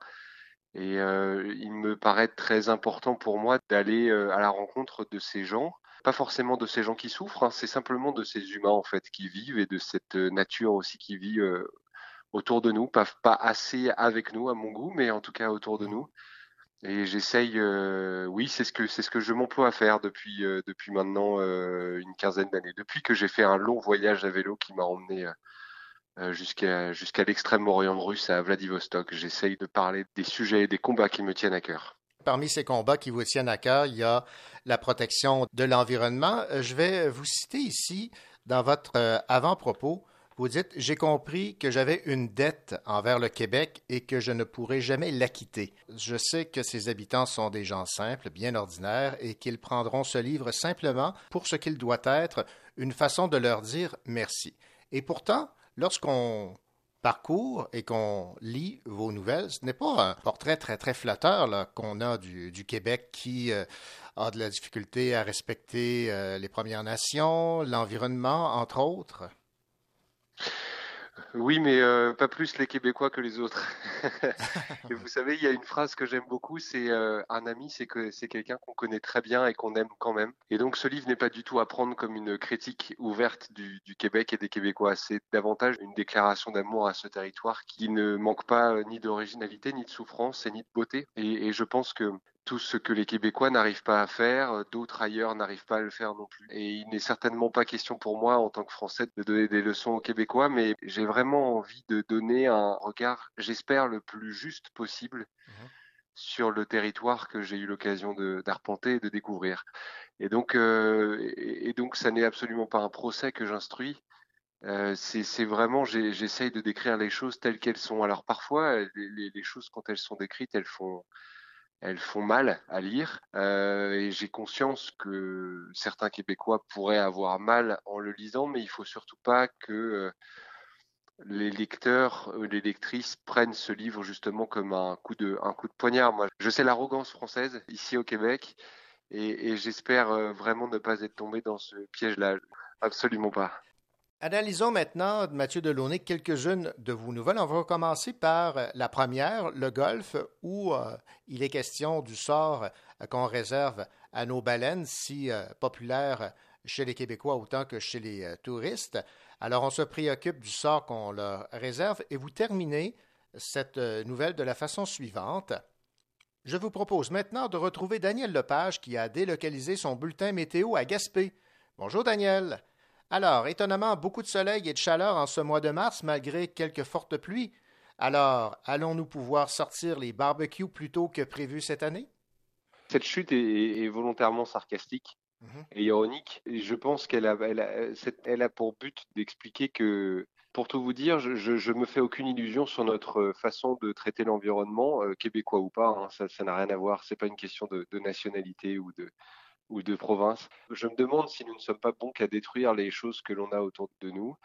Et euh, il me paraît très important pour moi d'aller euh, à la rencontre de ces gens, pas forcément de ces gens qui souffrent, hein, c'est simplement de ces humains en fait qui vivent et de cette euh, nature aussi qui vit euh, autour de nous, pas, pas assez avec nous à mon goût, mais en tout cas autour de nous. Et j'essaye, euh, oui, c'est ce que c'est ce que je m'emploie à faire depuis euh, depuis maintenant euh, une quinzaine d'années, depuis que j'ai fait un long voyage à vélo qui m'a emmené euh, euh, jusqu'à jusqu'à l'extrême-orient russe à Vladivostok. J'essaye de parler des sujets et des combats qui me tiennent à cœur. Parmi ces combats qui vous tiennent à cœur, il y a la protection de l'environnement. Euh, Je vais vous citer ici dans votre euh, avant-propos. Vous dites J'ai compris que j'avais une dette envers le Québec et que je ne pourrais jamais l'acquitter. Je sais que ses habitants sont des gens simples, bien ordinaires, et qu'ils prendront ce livre simplement pour ce qu'il doit être, une façon de leur dire merci. Et pourtant, lorsqu'on parcourt et qu'on lit vos nouvelles, ce n'est pas un portrait très très flatteur qu'on a du, du Québec qui euh, a de la difficulté à respecter euh, les Premières Nations, l'environnement, entre autres. Oui, mais euh, pas plus les Québécois que les autres. Et vous savez, il y a une phrase que j'aime beaucoup, c'est euh, un ami, c'est que c'est quelqu'un qu'on connaît très bien et qu'on aime quand même. Et donc, ce livre n'est pas du tout à prendre comme une critique ouverte du, du Québec et des Québécois. C'est davantage une déclaration d'amour à ce territoire qui ne manque pas euh, ni d'originalité, ni de souffrance et ni de beauté. Et, et je pense que tout ce que les Québécois n'arrivent pas à faire, euh, d'autres ailleurs n'arrivent pas à le faire non plus. Et il n'est certainement pas question pour moi, en tant que Français, de donner des leçons aux Québécois, mais j'ai vraiment envie de donner un regard, j'espère, le plus juste possible sur le territoire que j'ai eu l'occasion d'arpenter et de découvrir. Et donc, euh, et, et donc, ça n'est absolument pas un procès que j'instruis. Euh, c'est vraiment, j'essaye de décrire les choses telles qu'elles sont. Alors parfois, les choses, quand elles sont décrites, elles font, elles font mal à lire euh, et j'ai conscience que certains Québécois pourraient avoir mal en le lisant, mais il faut surtout pas que euh, les lecteurs, euh, les lectrices prennent ce livre justement comme un coup de, poignard. Moi, je sais l'arrogance française ici au Québec et, j'espère vraiment ne pas être tombé dans ce piège-là. Absolument pas. Analysons maintenant, Mathieu Delaunay, quelques-unes de vos nouvelles. On va commencer par euh, la première, le golf, où euh, il est question du sort euh, qu'on réserve à nos baleines, si populaires chez les Québécois autant que chez les touristes. Alors, on se préoccupe du sort qu'on leur réserve et vous terminez cette nouvelle de la façon suivante. Je vous propose maintenant de retrouver Daniel Lepage qui a délocalisé son bulletin météo à Gaspé. Bonjour Daniel. Alors, étonnamment, beaucoup de soleil et de chaleur en ce mois de mars malgré quelques fortes pluies. Alors, allons-nous pouvoir sortir les barbecues plus tôt que prévu cette année? Cette chute est, est volontairement sarcastique et ironique. Et je pense qu'elle a, elle a, cette- elle a pour but d'expliquer que, pour tout vous dire, je, je me fais aucune illusion sur notre façon de traiter l'environnement, euh, québécois ou pas. hein, ça, ça n'a rien à voir. C'est pas une question de, de nationalité ou de ou de province. Je me demande si nous ne sommes pas bons qu'à détruire les choses que l'on a autour de nous.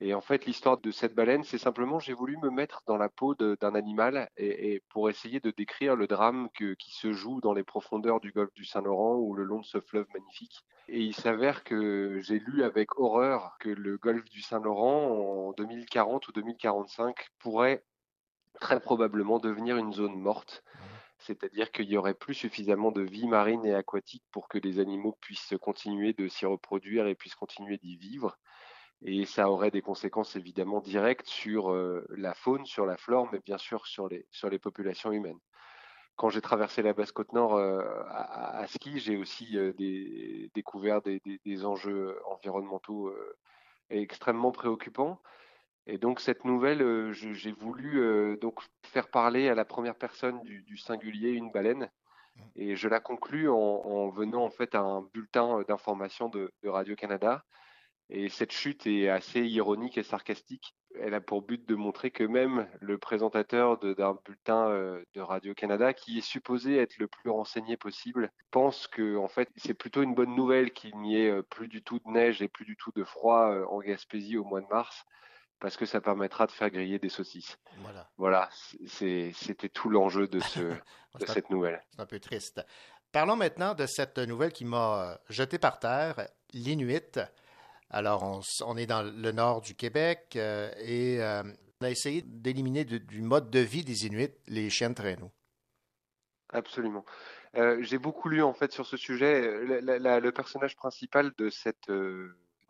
Et en fait, l'histoire de cette baleine, c'est simplement, j'ai voulu me mettre dans la peau d'un animal et, pour essayer de décrire le drame qui se joue dans les profondeurs du golfe du Saint-Laurent ou le long de ce fleuve magnifique. Et il s'avère que j'ai lu avec horreur que le golfe du Saint-Laurent, en 2040 ou 2045, pourrait très probablement devenir une zone morte. C'est-à-dire qu'il y aurait plus suffisamment de vie marine et aquatique pour que les animaux puissent continuer de s'y reproduire et puissent continuer d'y vivre. Et ça aurait des conséquences évidemment directes sur euh, la faune, sur la flore, mais bien sûr sur les, populations humaines. Quand j'ai traversé la Basse-Côte-Nord euh, à, ski, j'ai aussi euh, découvert des, enjeux environnementaux extrêmement préoccupants. Et donc cette nouvelle, euh, j'ai voulu euh, donc faire parler à la première personne du, du singulier une baleine, et je la conclus en, en venant en fait à un bulletin d'information de, de Radio-Canada. Et cette chute est assez ironique et sarcastique. elle a pour but de montrer que même le présentateur d'un bulletin euh, de Radio-Canada, qui est supposé être le plus renseigné possible, pense que en fait c'est plutôt une bonne nouvelle qu'il n'y ait euh, plus du tout de neige et plus du tout de froid euh, en Gaspésie au mois de mars, parce que ça permettra de faire griller des saucisses. Voilà. C'était tout l'enjeu de, ce, de C'est un- cette nouvelle. C'est un peu triste. Parlons maintenant de cette nouvelle qui m'a euh, jeté par terre, l'Inuit. Alors, on, est dans le nord du Québec euh, et euh, on a essayé d'éliminer du, mode de vie des Inuits les chiens de traîneau. Absolument. Euh, j'ai beaucoup lu en fait sur ce sujet. La- la- la- le personnage principal de cette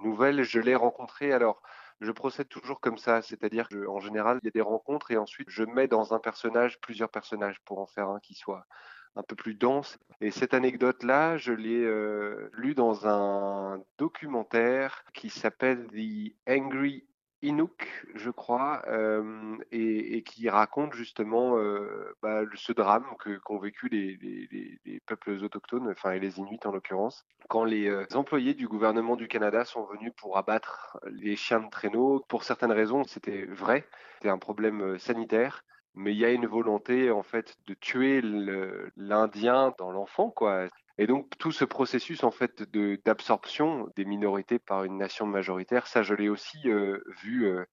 nouvelle, je l'ai rencontré. Alors, je procède toujours comme ça, c'est-à-dire que en général, il y a des rencontres et ensuite je mets dans un personnage plusieurs personnages pour en faire un qui soit un peu plus dense. Et cette anecdote-là, je l'ai euh, lue dans un documentaire qui s'appelle The Angry Inuk, je crois, euh, et, qui raconte justement euh, bah, ce drame que qu'ont vécu les, les- les- les peuples autochtones, enfin et les Inuits en l'occurrence, quand les euh, employés du gouvernement du Canada sont venus pour abattre les chiens de traîneau. Pour certaines raisons, c'était vrai, c'était un problème sanitaire. Mais il y a une volonté en fait de tuer l'Indien dans l'enfant, quoi. Et donc tout ce processus en fait de d'absorption des minorités par une nation majoritaire, ça je l'ai aussi euh, vu. euh,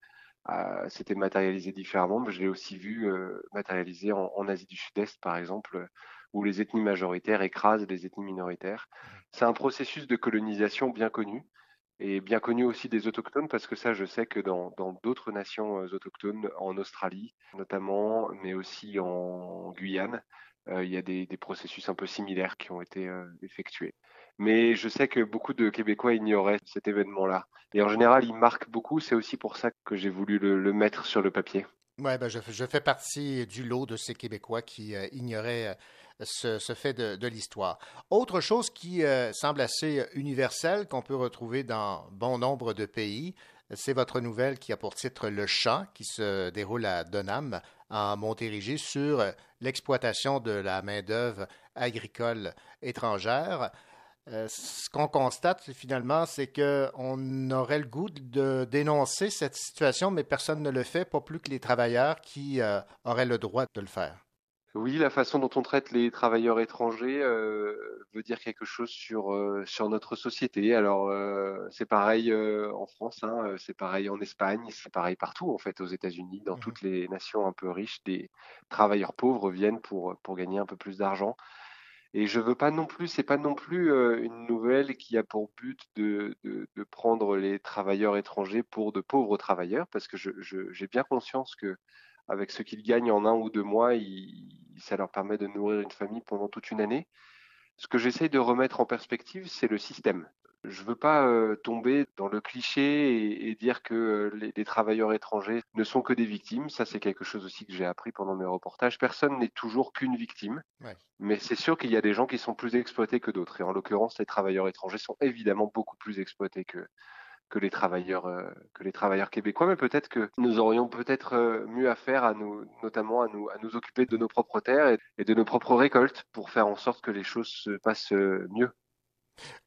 C'était matérialisé différemment, mais je l'ai aussi vu euh, matérialisé en, en Asie du Sud-Est, par exemple, où les ethnies majoritaires écrasent les ethnies minoritaires. C'est un processus de colonisation bien connu et bien connu aussi des autochtones parce que ça, je sais que dans d'autres nations autochtones, en Australie notamment, mais aussi en Guyane, il y a des, processus un peu similaires qui ont été euh, effectués. Mais je sais que beaucoup de Québécois ignoraient cet événement-là. Et en général, il marque beaucoup. C'est aussi pour ça que j'ai voulu le, mettre sur le papier. Oui, ben je, fais partie du lot de ces Québécois qui euh, ignoraient euh, ce, fait de, l'histoire. Autre chose qui euh, semble assez universelle, qu'on peut retrouver dans bon nombre de pays, c'est votre nouvelle qui a pour titre Le Champ, qui se déroule à Donham, en Montérégie, sur l'exploitation de la main-d'œuvre agricole étrangère. Euh, ce qu'on constate finalement, c'est qu'on aurait le goût de dénoncer cette situation, mais personne ne le fait, pas plus que les travailleurs qui euh, auraient le droit de le faire. Oui, la façon dont on traite les travailleurs étrangers euh, veut dire quelque chose sur euh, sur notre société. Alors euh, c'est pareil en France, hein, c'est pareil en Espagne, c'est pareil partout en fait aux États-Unis, dans toutes les nations un peu riches, des travailleurs pauvres viennent pour pour gagner un peu plus d'argent. Et je veux pas non plus, c'est pas non plus une nouvelle qui a pour but de, de, de prendre les travailleurs étrangers pour de pauvres travailleurs, parce que je, je- j'ai bien conscience que avec ce qu'ils gagnent en un ou deux mois, ça leur permet de nourrir une famille pendant toute une année. Ce que j'essaye de remettre en perspective, c'est le système. Je veux pas euh, tomber dans le cliché et, et dire que euh, les, les travailleurs étrangers ne sont que des victimes. Ça, c'est quelque chose aussi que j'ai appris pendant mes reportages. Personne n'est toujours qu'une victime. Ouais. Mais c'est sûr qu'il y a des gens qui sont plus exploités que d'autres. Et en l'occurrence, les travailleurs étrangers sont évidemment beaucoup plus exploités que, que les travailleurs euh, que les travailleurs québécois. Mais peut-être que nous aurions peut-être euh, mieux à faire à nous, notamment à nous, occuper de nos propres terres et, de nos propres récoltes pour faire en sorte que les choses se passent euh, mieux.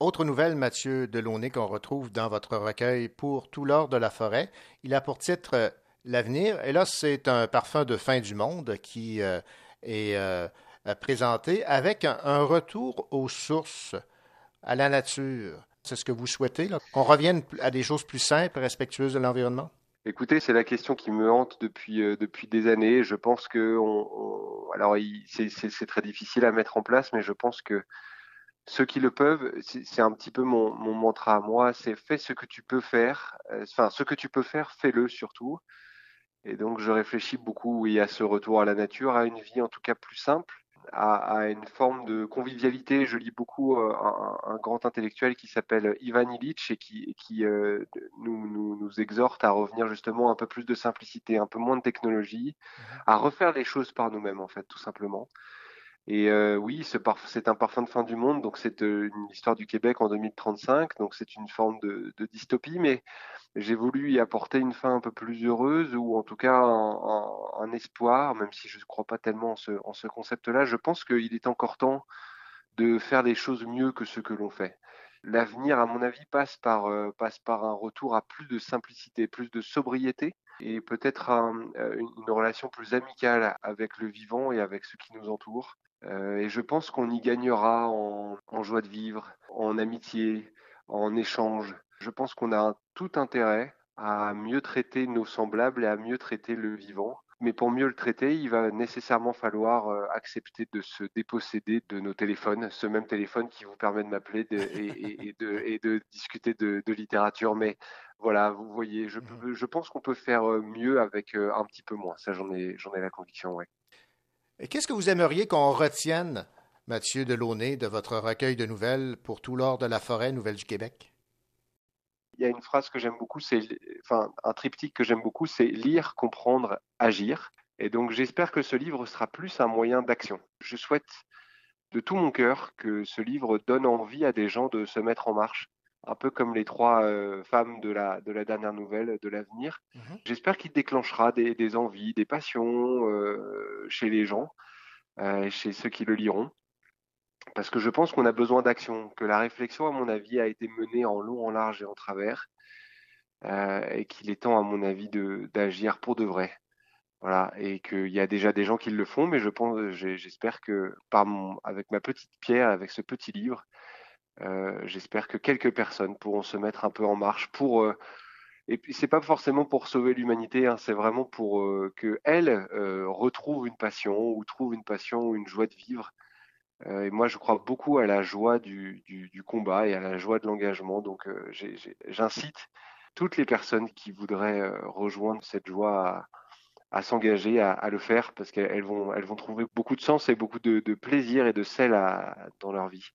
Autre nouvelle, Mathieu Delaunay, qu'on retrouve dans votre recueil Pour tout l'or de la forêt. Il a pour titre L'avenir. Et là, c'est un parfum de fin du monde qui est présenté avec un retour aux sources, à la nature. C'est ce que vous souhaitez, qu'on revienne à des choses plus simples, respectueuses de l'environnement? Écoutez, c'est la question qui me hante depuis euh, depuis des années. Je pense que alors c'est très difficile à mettre en place, mais je pense que ceux qui le peuvent, c'est c'est un petit peu mon, mon mantra à moi, c'est fais ce que tu peux faire. Euh, Enfin, ce que tu peux faire, fais-le surtout. Et donc, je réfléchis beaucoup, oui, à ce retour à la nature, à une vie en tout cas plus simple, à, à une forme de convivialité. Je lis beaucoup euh, un, un grand intellectuel qui s'appelle Ivan Illich et qui, et qui euh, nous, nous, nous exhorte à revenir justement un peu plus de simplicité, un peu moins de technologie, à refaire les choses par nous-mêmes, en fait, tout simplement. Et euh, oui, ce c'est un parfum de fin du monde, donc c'est euh, une histoire du Québec en 2035, donc c'est une forme de, dystopie, mais j'ai voulu y apporter une fin un peu plus heureuse, ou en tout cas un, espoir, même si je ne crois pas tellement en ce, ce concept-là. Je pense qu'il est encore temps de faire des choses mieux que ce que l'on fait. L'avenir, à mon avis, passe par, euh, passe par un retour à plus de simplicité, plus de sobriété. et peut-être un- une, relation plus amicale avec le vivant et avec ceux qui nous entourent. Euh, et je pense qu'on y gagnera en, en joie de vivre, en amitié, en échange. Je pense qu'on a un tout intérêt à mieux traiter nos semblables et à mieux traiter le vivant. Mais pour mieux le traiter, il va nécessairement falloir euh, accepter de se déposséder de nos téléphones, ce même téléphone qui vous permet de m'appeler et, et- et de, et de discuter de, de littérature. Mais voilà, vous voyez, je, je pense qu'on peut faire euh, mieux avec un petit peu moins. Ça, j'en ai, j'en ai la conviction, ouais. Et Qu'est-ce que vous aimeriez qu'on retienne, Mathieu Delaunay, de votre recueil de nouvelles pour tout l'or de la forêt Nouvelle du Québec? Il y a une phrase que j'aime beaucoup, c'est, enfin, un triptyque que j'aime beaucoup, c'est lire, comprendre, agir. Et donc, j'espère que ce livre sera plus un moyen d'action. Je souhaite de tout mon cœur que ce livre donne envie à des gens de se mettre en marche, un peu comme les trois euh, femmes de la, de la dernière nouvelle de l'avenir. J'espère qu'il déclenchera des, des envies, des passions euh, chez les gens, euh, chez ceux qui le liront. Parce que je pense qu'on a besoin d'action, que la réflexion, à mon avis, a été menée en long, en large et en travers, et qu'il est temps, à mon avis, d'agir pour de vrai. Voilà, et qu'il y a déjà des gens qui le font, mais je pense, j'espère que par mon, avec ma petite pierre, avec ce petit livre, j'espère que quelques personnes pourront se mettre un peu en marche pour euh, et puis c'est pas forcément pour sauver l'humanité, hein, c'est vraiment pour euh, que euh, retrouve une passion ou trouve une passion ou une joie de vivre. Euh, et moi, je crois beaucoup à la joie du, combat et à la joie de l'engagement. Donc, euh, j'incite toutes les personnes qui voudraient euh, rejoindre cette joie à, s'engager, à, le faire, parce qu'elles vont, elles vont trouver beaucoup de sens et beaucoup de, plaisir et de sel dans leur vie.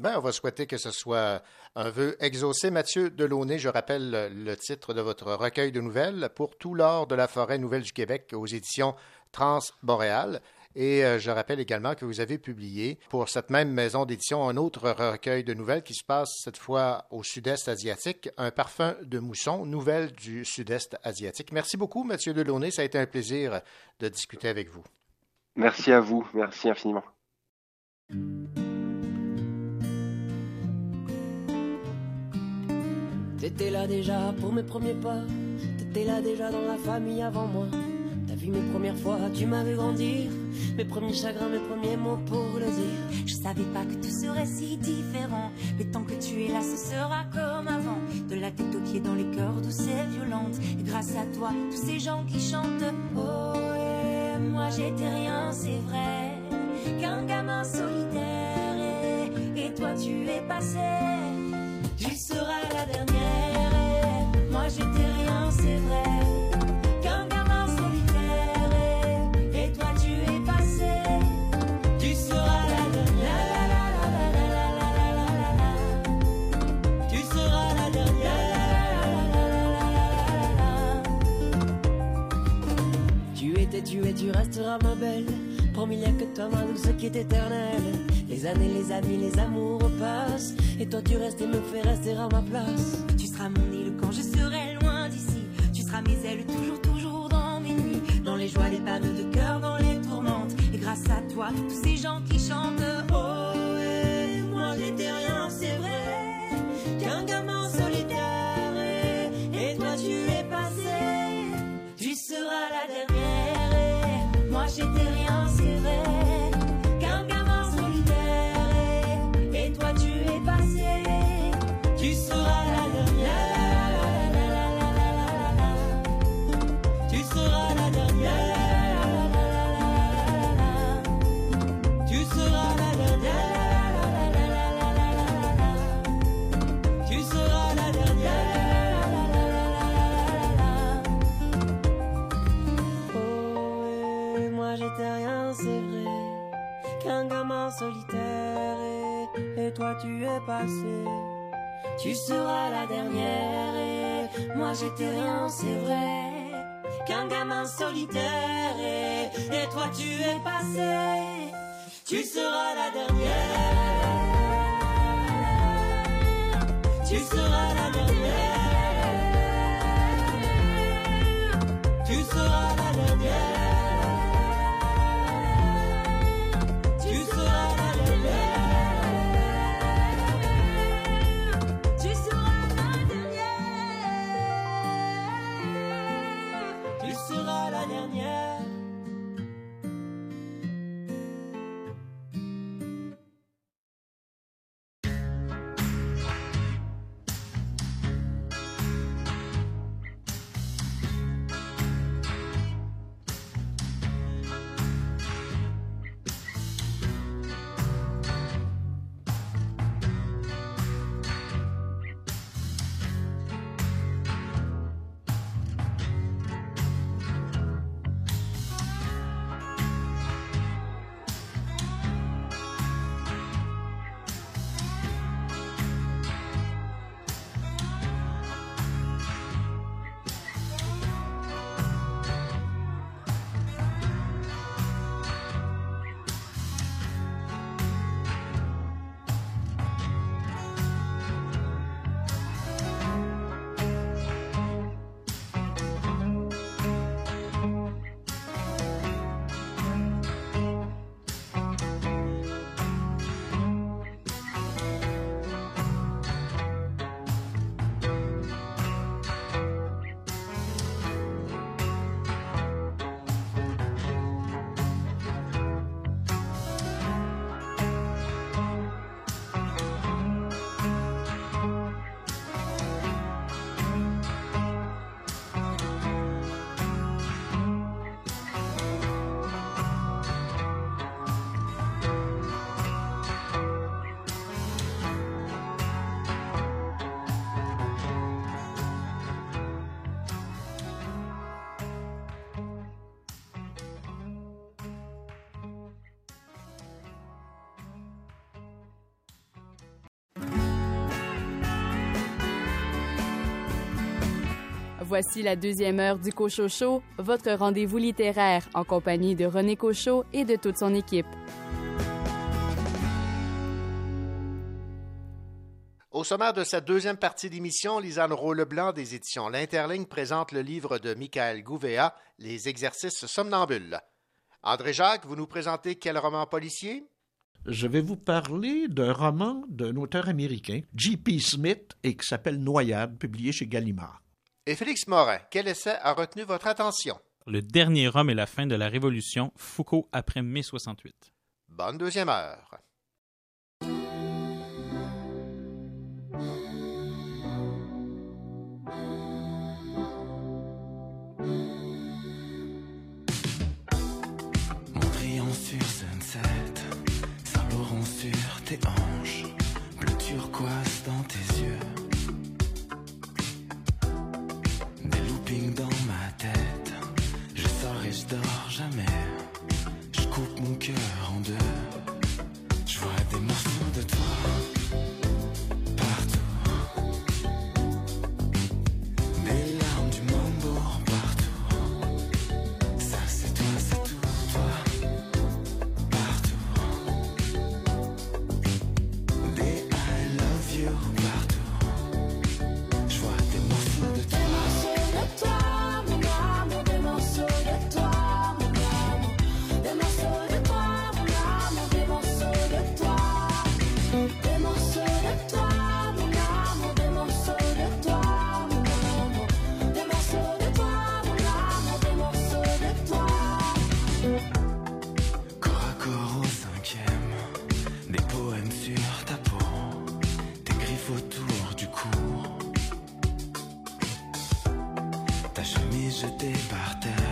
Ben, on va souhaiter que ce soit un vœu exaucé. Mathieu Delaunay, je rappelle le, titre de votre recueil de nouvelles pour tout l'or de la forêt nouvelle du Québec aux éditions Transboréal. Et euh, je rappelle également que vous avez publié pour cette même maison d'édition un autre recueil de nouvelles qui se passe cette fois au sud-est asiatique, Un parfum de mousson, nouvelles du sud-est asiatique. Merci beaucoup, Mathieu Delaunay. Ça a été un plaisir de discuter avec vous. Merci à vous, merci infiniment. T'étais là déjà pour mes premiers pas. T'étais là déjà dans la famille avant moi. T'as vu mes premières fois, tu m'as vu grandir. Mes premiers chagrins, mes premiers mots pour le dire. Je savais pas que tout serait si différent. Mais tant que tu es là, ce sera comme avant. De la tête aux pieds dans les cœurs douces et violentes. Grâce à toi, tous ces gens qui chantent. Oh, et moi j'étais rien, c'est vrai. Qu'un gamin solitaire. Et, et toi tu es passé. Tu seras la dernière. Moi j'étais rien, c'est vrai. Qu'un gamin solitaire. Et, et toi tu es passé. Tu seras la dernière. Tu seras la dernière. Tu étais, tu es, tu resteras ma belle. Promis, y a que toi, ma douce, qui est éternelle. Les années, les amis, les amours passent. Et toi, tu restes et me fais rester à ma place. Tu seras mon île quand je serai loin d'ici. Tu seras mes ailes toujours, toujours dans mes nuits. Dans les joies, les panneaux de cœur, dans les tourmentes. Et grâce à toi, tous ces gens qui chantent. Toi, tu es passé. Tu seras la dernière et moi j'étais rien, c'est vrai. Qu'un gamin solitaire et, et toi tu es passé. Tu seras la dernière. Tu seras la dernière. Voici la deuxième heure du Cochot Show, votre rendez-vous littéraire en compagnie de René Cochot et de toute son équipe. Au sommaire de cette deuxième partie d'émission, Lisanne Rolleblanc des éditions L'Interligne présente le livre de Michael Gouvéa, Les exercices somnambules. André Jacques, vous nous présentez quel roman policier? Je vais vous parler d'un roman d'un auteur américain, J.P. Smith, et qui s'appelle Noyade, publié chez Gallimard. Et Félix Morin, quel essai a retenu votre attention? Le dernier homme et la fin de la Révolution, Foucault après mai 68. Bonne deuxième heure. Jetée par terre,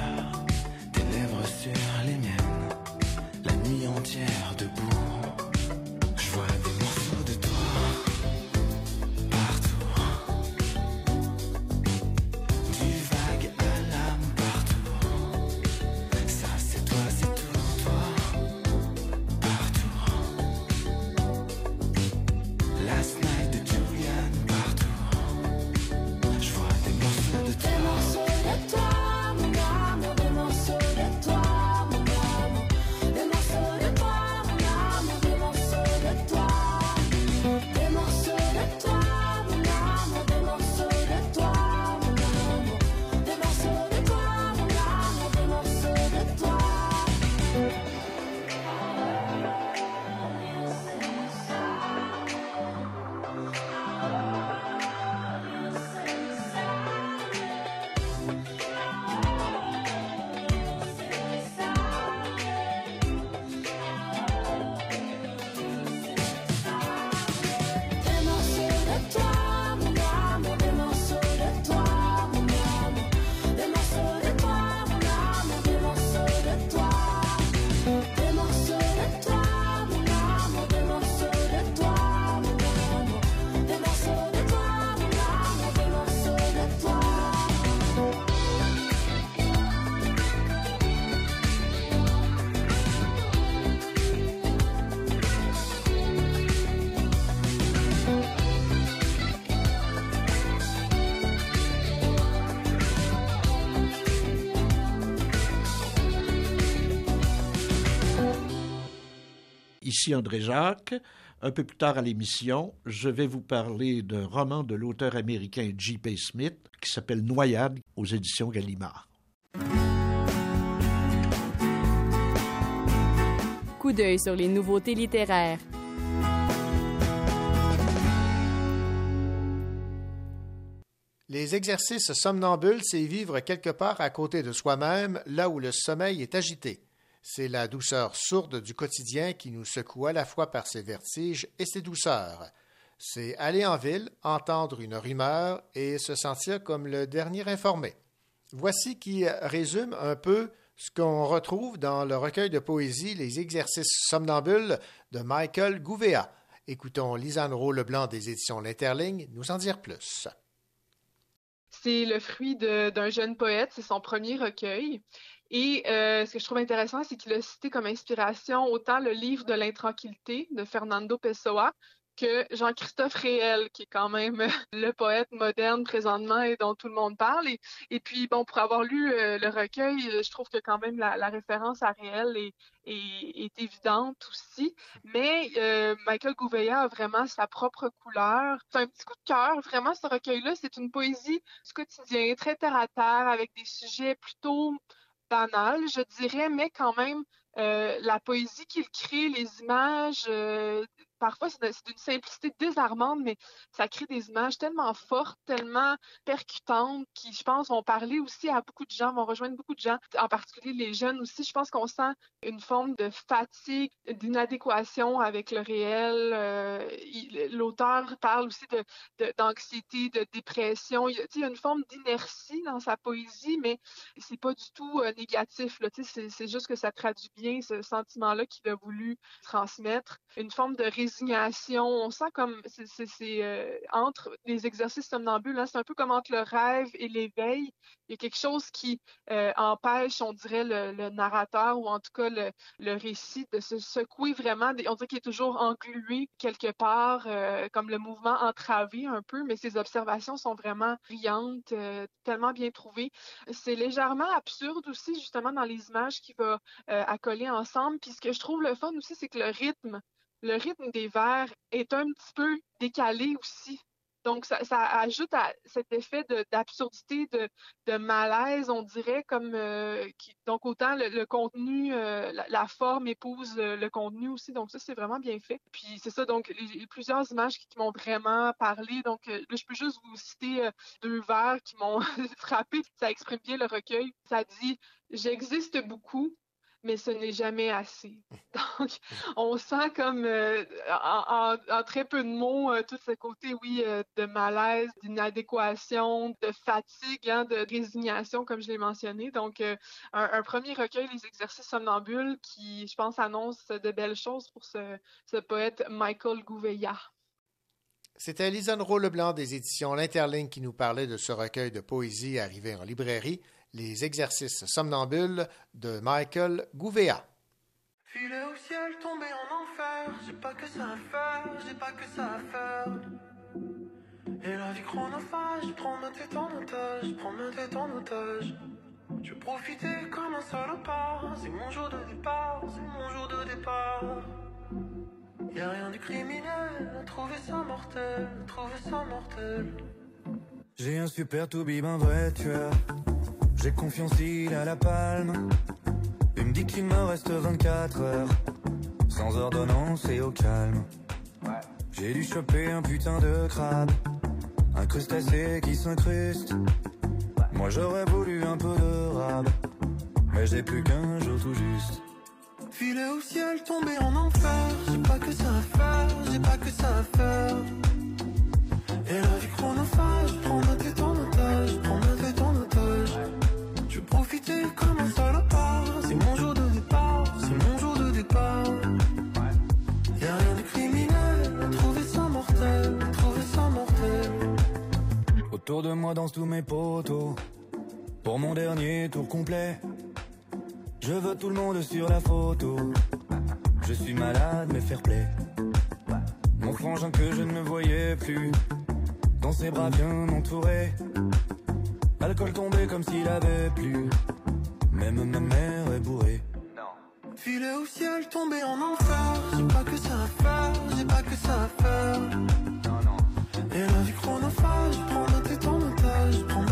Ici André Jacques. Un peu plus tard à l'émission, je vais vous parler d'un roman de l'auteur américain J.P. Smith qui s'appelle Noyade aux éditions Gallimard. Coup d'œil sur les nouveautés littéraires. Les exercices somnambules, c'est vivre quelque part à côté de soi-même, là où le sommeil est agité. C'est la douceur sourde du quotidien qui nous secoue à la fois par ses vertiges et ses douceurs. C'est aller en ville, entendre une rumeur et se sentir comme le dernier informé. Voici qui résume un peu ce qu'on retrouve dans le recueil de poésie Les exercices somnambules de Michael Gouvéa. Écoutons Lisanne Roux-Leblanc des éditions L'Interligne nous en dire plus. C'est le fruit d'un jeune poète, c'est son premier recueil. Et euh, ce que je trouve intéressant, c'est qu'il a cité comme inspiration autant le livre de l'intranquillité de Fernando Pessoa que Jean-Christophe Réel, qui est quand même le poète moderne présentement et dont tout le monde parle. Et, puis, bon, pour avoir lu euh, le recueil, je trouve que quand même la, référence à Réel est, évidente aussi. Mais euh, Michael Gouveia a vraiment sa propre couleur. C'est un petit coup de cœur, vraiment, ce recueil-là. C'est une poésie du quotidien, très terre-à-terre, avec des sujets plutôt banals, je dirais, mais quand même euh, la poésie qu'il crée, les images, euh, parfois c'est d'une simplicité désarmante, mais ça crée des images tellement fortes, tellement percutantes, qui, je pense, vont parler aussi à beaucoup de gens, vont rejoindre beaucoup de gens, en particulier les jeunes aussi. Je pense qu'on sent une forme de fatigue, d'inadéquation avec le réel. Euh, L'auteur parle aussi d'anxiété, de, de, dépression. Il, y a une forme d'inertie dans sa poésie, mais c'est pas du tout euh, négatif. C'est juste que ça traduit bien ce sentiment-là qu'il a voulu transmettre. Une forme de On sent comme c'est euh, entre les exercices somnambules, hein, c'est un peu comme entre le rêve et l'éveil. Il y a quelque chose qui euh, empêche, on dirait, le, narrateur ou en tout cas le, récit de se secouer vraiment. On dirait qu'il est toujours englué quelque part, euh, comme le mouvement entravé un peu, mais ses observations sont vraiment brillantes, tellement bien trouvées. C'est légèrement absurde aussi, justement, dans les images qu'il va accoler ensemble. Puis ce que je trouve le fun aussi, c'est que le rythme le rythme des vers est un petit peu décalé aussi. Donc, ça, ajoute à cet effet d'absurdité, de, malaise, on dirait, comme euh, qui, donc autant le, contenu, euh, la, forme épouse le, le, contenu aussi. Donc, ça, c'est vraiment bien fait. Puis c'est ça, donc les, plusieurs images qui, m'ont vraiment parlé. Donc, euh, là, je peux juste vous citer deux vers qui m'ont frappé. Ça exprime bien le recueil. Ça dit J'existe beaucoup, mais ce n'est jamais assez. Donc, on sent comme euh, en, très peu de mots euh, tout ce côté, oui, euh, de malaise, d'inadéquation, de fatigue, hein, de résignation, comme je l'ai mentionné. Donc, un, premier recueil, les exercices somnambules, qui, je pense, annonce de belles choses pour ce, poète Michael Gouveia. C'était Lisanne Roux-Leblanc des éditions L'Interligne qui nous parlait de ce recueil de poésie arrivé en librairie. Les exercices somnambules de Michael Gouvéa. Filet au ciel, tombé en enfer, j'ai pas que ça à faire, j'ai pas que ça à faire. Et la vie chronophage, prends ma tête en otage, prends ma tête en otage. Je profiter comme un salopard, c'est mon jour de départ, c'est mon jour de départ. Y'a rien de criminel, trouver ça mortel, trouver ça mortel. J'ai un super toubib, un vrai tueur. J'ai confiance, il a la palme. Il me dit qu'il me reste 24 heures. Sans ordonnance et au calme. J'ai dû choper un putain de crabe. Un crustacé qui s'incruste. Moi j'aurais voulu un peu de rab. Mais j'ai plus qu'un jour tout juste. Filet au ciel, tombé en enfer. J'ai pas que ça à faire, j'ai pas que ça à faire. Et la vie chronophage, prends ma tête en C'est mon jour de départ, c'est mon jour de départ. Y'a rien de criminel, trouver ça mortel, trouver ça mortel. Autour de moi dansent tous mes potos, pour mon dernier tour complet. Je veux tout le monde sur la photo. Je suis malade mais fair play. Mon frangin que je ne voyais plus dans ses bras bien entourés. L'alcool tombé comme s'il avait plu. Même ma mère est bourrée. Filet au ciel, tombé en enfer. J'ai pas que ça à faire, j'ai pas que ça à faire. Et la vie chronophage, prends ma tête en otage, prends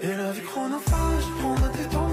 Et la vie chronophage, prendre tes temps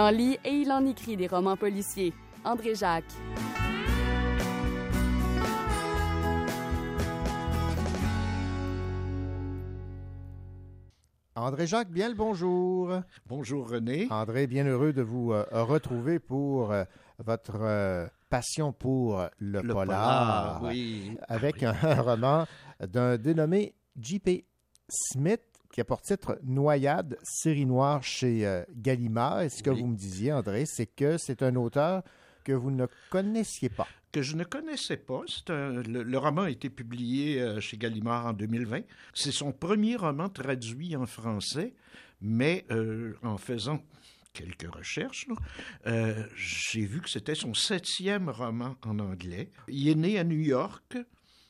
Il en lit et il en écrit des romans policiers. André Jacques. André Jacques, bien le bonjour. Bonjour René. André, bien heureux de vous euh, retrouver pour euh, votre euh, passion pour le, Le polar, polar, oui. avec un, un roman d'un dénommé J.P. Smith qui a pour titre Noyade, série noire chez euh, Gallimard. Et ce que Oui. vous me disiez, André, c'est que c'est un auteur que vous ne connaissiez pas. que je ne connaissais pas. Un- le, le roman a été publié euh, chez Gallimard en 2020. C'est son premier roman traduit en français, mais euh, en faisant quelques recherches, j'ai vu que c'était son septième roman en anglais. Il est né à New York.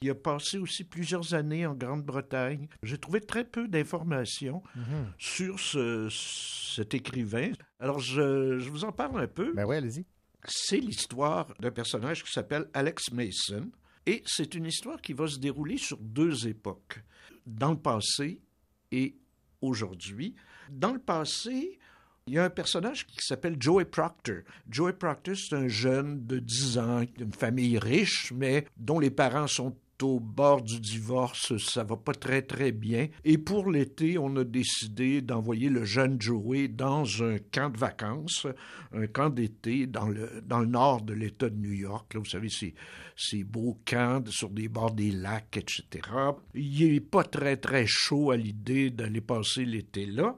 Il a passé aussi plusieurs années en Grande-Bretagne. J'ai trouvé très peu d'informations Mhm. sur ce- cet écrivain. Alors, je, je vous en parle un peu. Ben oui, allez-y. C'est l'histoire d'un personnage qui s'appelle Alex Mason. Et c'est une histoire qui va se dérouler sur deux époques, dans le passé et aujourd'hui. Dans le passé, il y a un personnage qui s'appelle Joey Proctor. Joey Proctor, c'est un jeune de 10 ans, d'une famille riche, mais dont les parents sont au bord du divorce, ça va pas très très bien. Et pour l'été, on a décidé d'envoyer le jeune Joey dans un camp de vacances, un camp d'été dans le, dans le nord de l'État de New York. Là, vous savez, ces, ces beaux camps sur des bords des lacs, etc. Il n'est pas très très chaud à l'idée d'aller passer l'été là.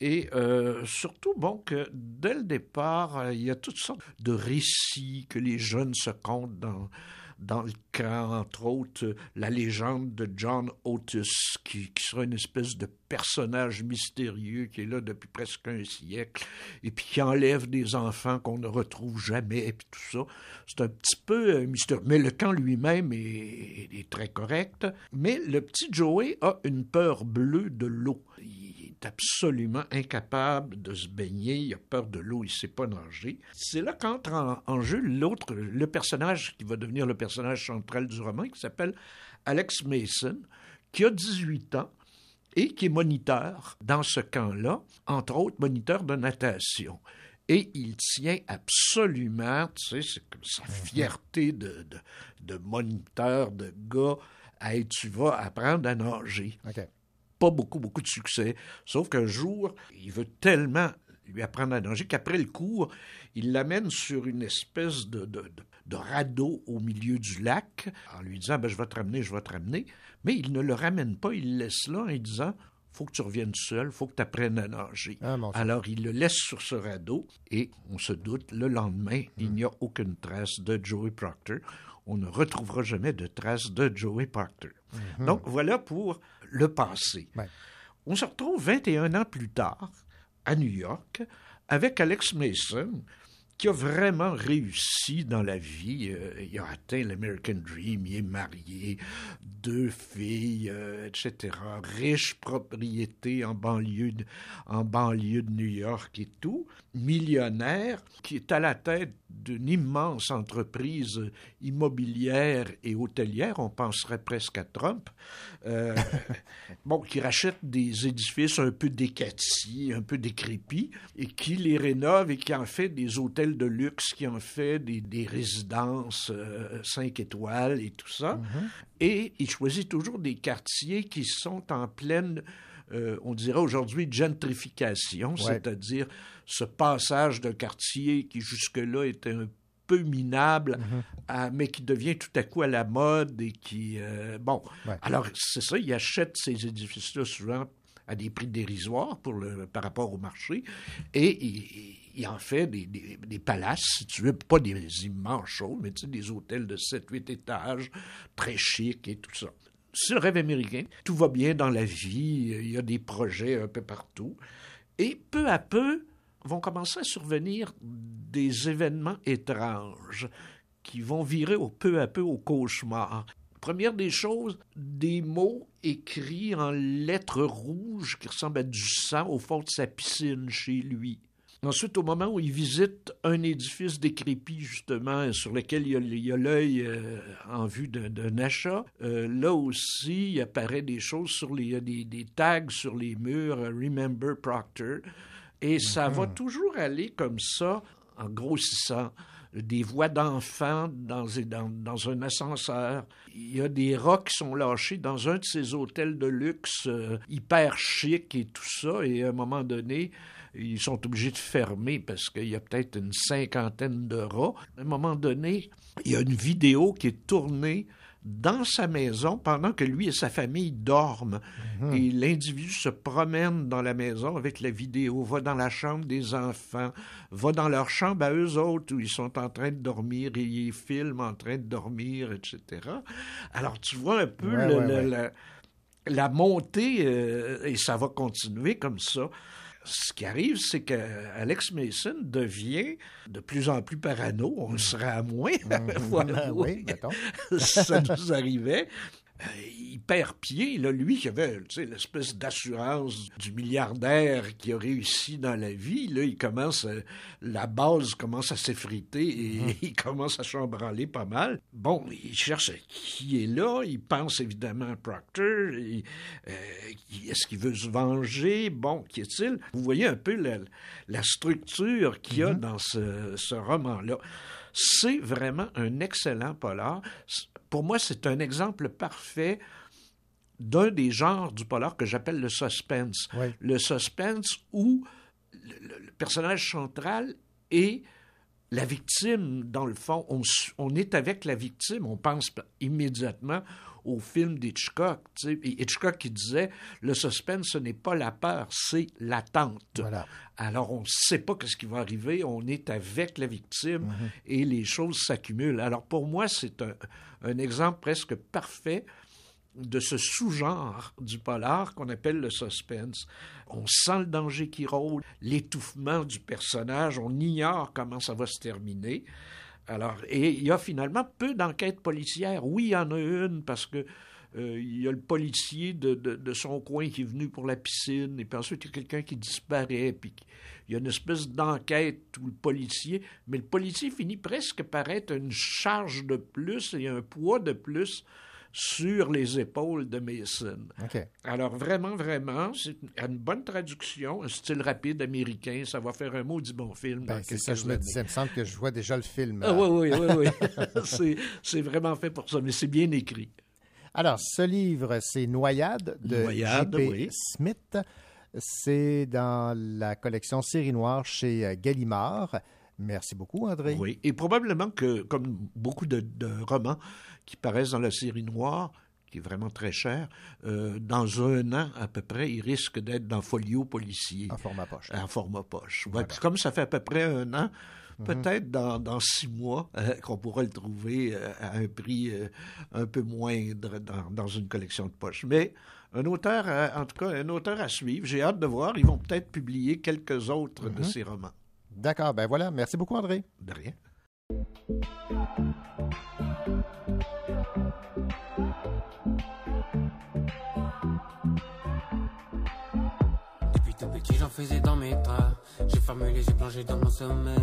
Et euh, surtout, bon, que dès le départ, euh, il y a toutes sortes de récits que les jeunes se content dans, dans le camp, entre autres, euh, la légende de John Otis, qui, qui sera une espèce de personnage mystérieux qui est là depuis presque un siècle, et puis qui enlève des enfants qu'on ne retrouve jamais, et puis tout ça. C'est un petit peu euh, mystérieux. Mais le camp lui-même est, très correct. Mais le petit Joey a une peur bleue de l'eau. Est absolument incapable de se baigner, il a peur de l'eau, il ne sait pas nager. C'est là qu'entre en, en jeu l'autre, le personnage qui va devenir le personnage central du roman, qui s'appelle Alex Mason, qui a 18 ans et qui est moniteur dans ce camp-là, entre autres moniteur de natation. Et il tient absolument, tu sais, c'est comme sa fierté de, de, de moniteur, de gars, hey, tu vas apprendre à nager. Pas beaucoup, beaucoup de succès. Sauf qu'un jour, il veut tellement lui apprendre à nager qu'après le cours, il l'amène sur une espèce de, de, de- de radeau au milieu du lac en lui disant ben, Je vais te ramener, je vais te ramener. Mais il ne le ramène pas, il le laisse là en lui disant faut que tu reviennes seul, faut que tu apprennes à nager. Alors il le laisse sur ce radeau et on se doute, le lendemain, il n'y a aucune trace de Joey Proctor. On ne retrouvera jamais de trace de Joey Proctor. Mhm. Donc voilà pour le passé. On se retrouve 21 ans plus tard à New York avec Alex Mason qui a vraiment réussi dans la vie. Euh, il a atteint l'American Dream, il est marié, deux filles, euh, etc. Riche propriété en banlieue, de, en banlieue de New York et tout. Millionnaire qui est à la tête d'une immense entreprise immobilière et hôtelière. On penserait presque à Trump. Euh, bon, qui rachète des édifices un peu décatis, un peu décrépits, et qui les rénove et qui en fait des hôtels de luxe, qui en fait des, des résidences euh, cinq étoiles et tout ça. Et il choisit toujours des quartiers qui sont en pleine, euh, on dirait aujourd'hui, gentrification, Ouais. c'est-à-dire ce passage d'un quartier qui jusque-là était un peu minable, à- mais qui devient tout à coup à la mode et qui... euh, bon, alors c'est ça, il achète ces édifices-là souvent à des prix dérisoires pour par rapport au marché, et il, en fait des, des- palaces, si tu veux, pas des immenses choses, mais tu sais, des hôtels de 7-8 étages, très chics et tout ça. C'est le rêve américain. Tout va bien dans la vie, il y a des projets un peu partout. Et peu à peu, vont commencer à survenir des événements étranges qui vont virer au peu à peu au cauchemar. Première des choses, des mots écrits en lettres rouges qui ressemblent à du sang au fond de sa piscine chez lui. Ensuite, au moment où il visite un édifice décrépit, justement, sur lequel il y a- il y a l'œil euh, en vue d'un achat, euh, là aussi, il apparaît des choses sur les, il y a des, des tags sur les murs, euh, Remember Proctor. Et ça va toujours aller comme ça, en grossissant. Des voix d'enfants dans, un ascenseur. Il y a des rats qui sont lâchés dans un de ces hôtels de luxe euh, hyper chic et tout ça. Et à un moment donné, ils sont obligés de fermer parce qu'il y a peut-être une cinquantaine de rats. À un moment donné, il y a une vidéo qui est tournée dans sa maison pendant que lui et sa famille dorment. Et l'individu se promène dans la maison avec la vidéo, va dans la chambre des enfants, va dans leur chambre à eux autres où ils sont en train de dormir et ils filment en train de dormir, etc. Alors tu vois un peu Ouais, le- ouais, le- ouais. la, la montée, euh, et ça va continuer comme ça. Ce qui arrive, c'est que Alex Mason devient de plus en plus parano. On le sera à moins. Voilà. Oui, mettons. ça nous arrivait. Euh, il perd pied, là, lui qui avait l'espèce d'assurance du milliardaire qui a réussi dans la vie, là, il commence, à- la base commence à s'effriter et il commence à chambranler pas mal. Bon, il cherche qui est là, il pense évidemment à Proctor, euh, qui- est-ce qu'il veut se venger, bon, qu'y est-il? Vous voyez un peu la, la structure qu'il y a dans ce, ce roman-là. C'est vraiment un excellent polar. Pour moi, c'est un exemple parfait d'un des genres du polar que j'appelle le suspense. Le suspense où le, personnage central est la victime, dans le fond. On, est avec la victime. On pense immédiatement au film d'Hitchcock. Hitchcock qui disait le suspense, ce n'est pas la peur, c'est l'attente. Alors, on ne sait pas ce qui va arriver. On est avec la victime et les choses s'accumulent. Alors, pour moi, c'est un, un exemple presque parfait de ce sous-genre du polar qu'on appelle le suspense. On sent le danger qui rôde, l'étouffement du personnage, on ignore comment ça va se terminer. Alors, et il y a finalement peu d'enquêtes policières. Oui, il y en a une parce que euh, il y a le policier de, de- de son coin qui est venu pour la piscine, et puis ensuite il y a quelqu'un qui disparaît, puis il y a une espèce d'enquête où le policier, mais le policier finit presque par être une charge de plus et un poids de plus sur les épaules de Mason. OK. Alors vraiment, vraiment, c'est une, bonne traduction, un style rapide américain, ça va faire un maudit bon film. Ben, c'est ça, je me disais. Il me semble que je vois déjà le film. Ah, oui, oui, oui, oui. c'est, vraiment fait pour ça, mais c'est bien écrit. Alors, ce livre, c'est Noyade de Noyade, oui. Smith. C'est dans la collection Série Noire chez euh, Gallimard. Merci beaucoup, André. Oui, et probablement que, comme beaucoup de, de romans qui paraissent dans la série noire, qui est vraiment très cher, euh, dans un an à peu près, il risque d'être dans Folio policier. En format poche. En format poche. Ouais, Comme ça fait à peu près un an, Mhm. peut-être dans, dans six mois euh, qu'on pourra le trouver euh, à un prix un peu moindre dans, dans une collection de poche. Mais un auteur, en tout cas, un auteur à suivre. J'ai hâte de voir. Ils vont peut-être publier quelques autres de Mhm. ses romans. D'accord, ben voilà. Merci beaucoup, André. De rien. Depuis tout petit, j'en faisais dans mes draps. J'ai formulé, j'ai plongé dans mon sommeil.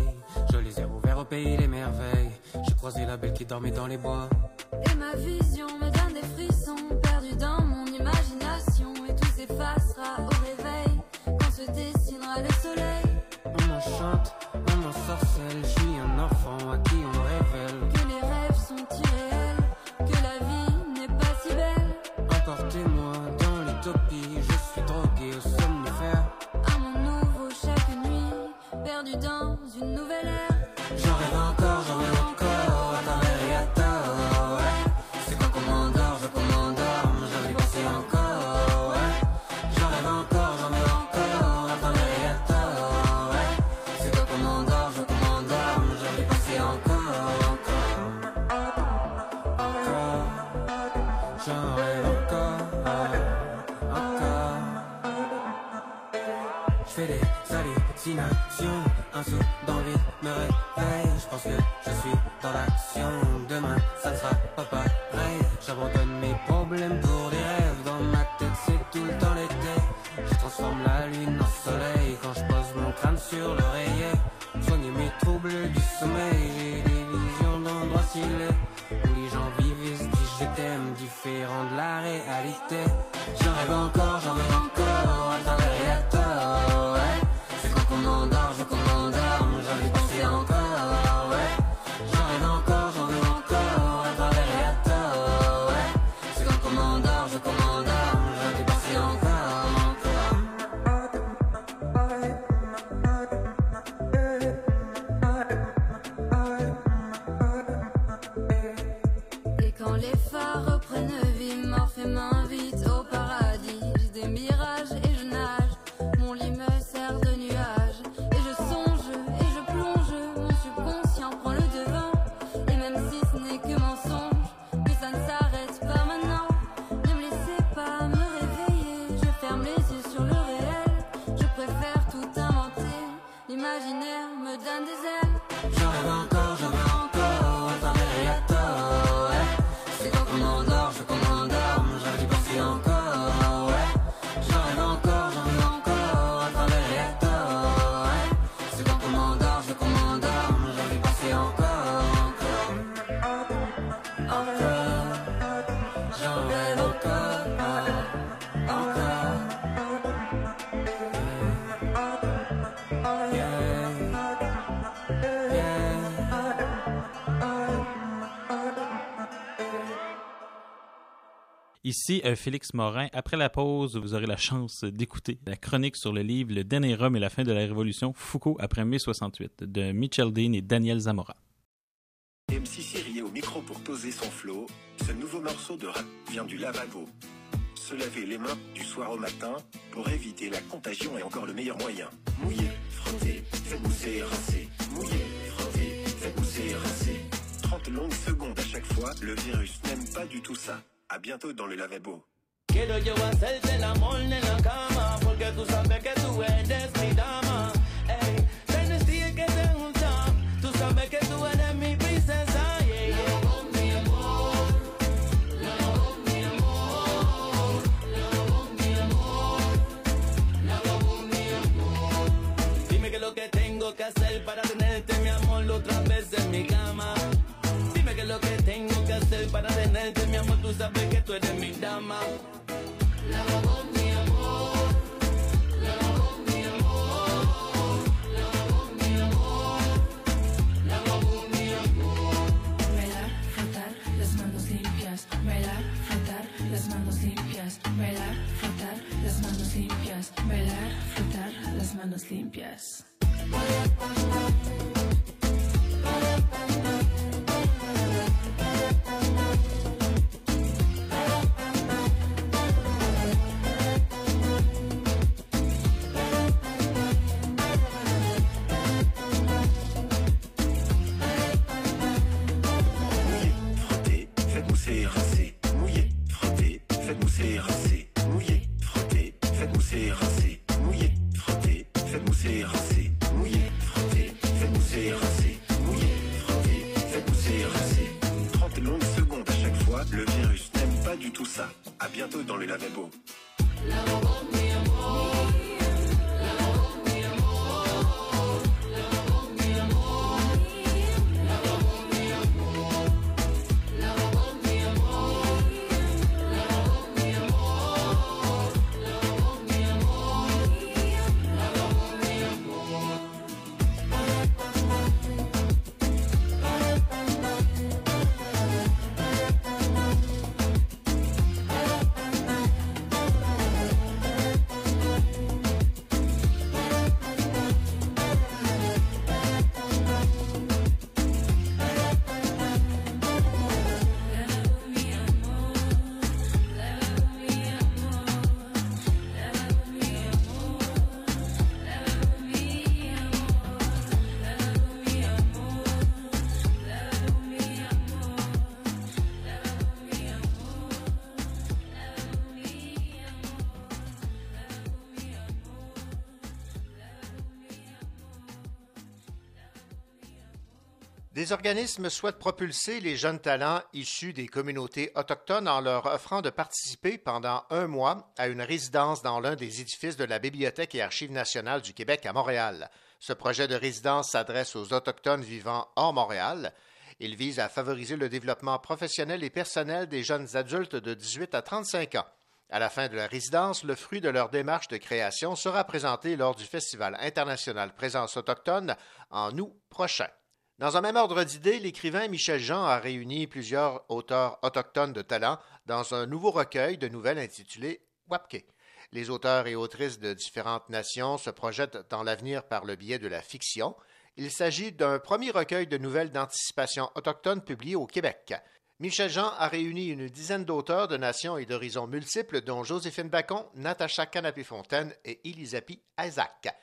Je les ai ouverts au pays des merveilles. J'ai croisé la belle qui dormait dans les bois. Et ma vision me donne des frissons, perdu dans mon imagination, et tout s'effacera. On m'en chante, on m'en sorcelle. Je suis un enfant à qui on révèle. Que les rêves sont irréels, que la vie n'est pas si belle. Emportez-moi dans l'utopie. Je suis drogué au somnifère. À mon nouveau chaque nuit, perdu dans une nouvelle ère. Hallucinations, un le vide me réveille. Je pense que je suis dans l'action. Demain, ça ne sera pas pareil. J'abandonne mes problèmes pour des rêves. Dans ma tête, c'est tout le temps l'été. Je transforme la lune en soleil quand je pose mon crâne sur l'oreiller. Soigner mes troubles du sommeil. J'ai des visions d'endroits stylés où les gens vivent et se disent je t'aime, différent de la réalité. J'en rêve encore, j'en rêve encore, Ici euh, Félix Morin. Après la pause, vous aurez la chance d'écouter la chronique sur le livre Le dernier homme et la fin de la Révolution, Foucault après mai 68 de Mitchell Dean et Daniel Zamora. MC Siri au micro pour poser son flow. Ce nouveau morceau de rap vient du lavabo. Se laver les mains du soir au matin pour éviter la contagion est encore le meilleur moyen. Mouiller, frotter, faites mousser, rincer. Mouiller, frotter, faites mousser, rincer. 30 longues secondes à chaque fois, le virus n'aime pas du tout ça. À bientôt dans le lavabo. Manos limpias. Tout ça. À bientôt dans le lavabo. Des organismes souhaitent propulser les jeunes talents issus des communautés autochtones en leur offrant de participer pendant un mois à une résidence dans l'un des édifices de la Bibliothèque et Archives nationales du Québec à Montréal. Ce projet de résidence s'adresse aux Autochtones vivant hors Montréal. Il vise à favoriser le développement professionnel et personnel des jeunes adultes de 18 à 35 ans. À la fin de la résidence, le fruit de leur démarche de création sera présenté lors du Festival international Présence autochtone en août prochain. Dans un même ordre d'idées, l'écrivain Michel Jean a réuni plusieurs auteurs autochtones de talent dans un nouveau recueil de nouvelles intitulé Wapke. Les auteurs et autrices de différentes nations se projettent dans l'avenir par le biais de la fiction. Il s'agit d'un premier recueil de nouvelles d'anticipation autochtone publié au Québec. Michel Jean a réuni une dizaine d'auteurs de nations et d'horizons multiples, dont Joséphine Bacon, Natacha Canapé-Fontaine et Elisapi Isaac.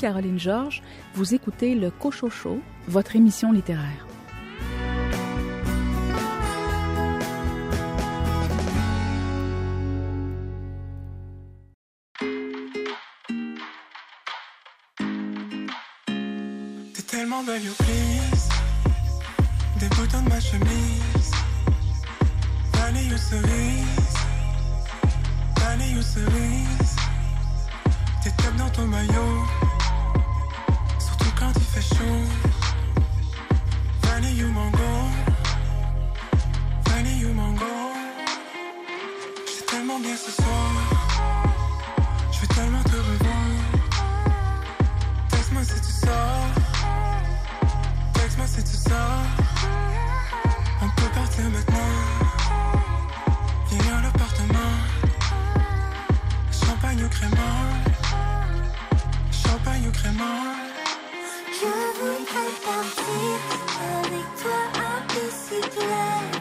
Caroline Georges, vous écoutez le Cochocho, votre émission littéraire. T'es tellement belle, you please. Des boutons de ma chemise. Vanille you cerise. Vanille you cerise. T'es top dans ton maillot. Quand il fait chaud. Vanille you mango. Vanille you mango. J'suis tellement bien ce soir. Je veux tellement te revoir. Texte-moi si tu sors. Texte-moi si tu sors. On peut partir maintenant. Viens à l'appartement. Champagne ou crémant. Champagne ou crémant. Je voudrais partir avec toi à bicyclette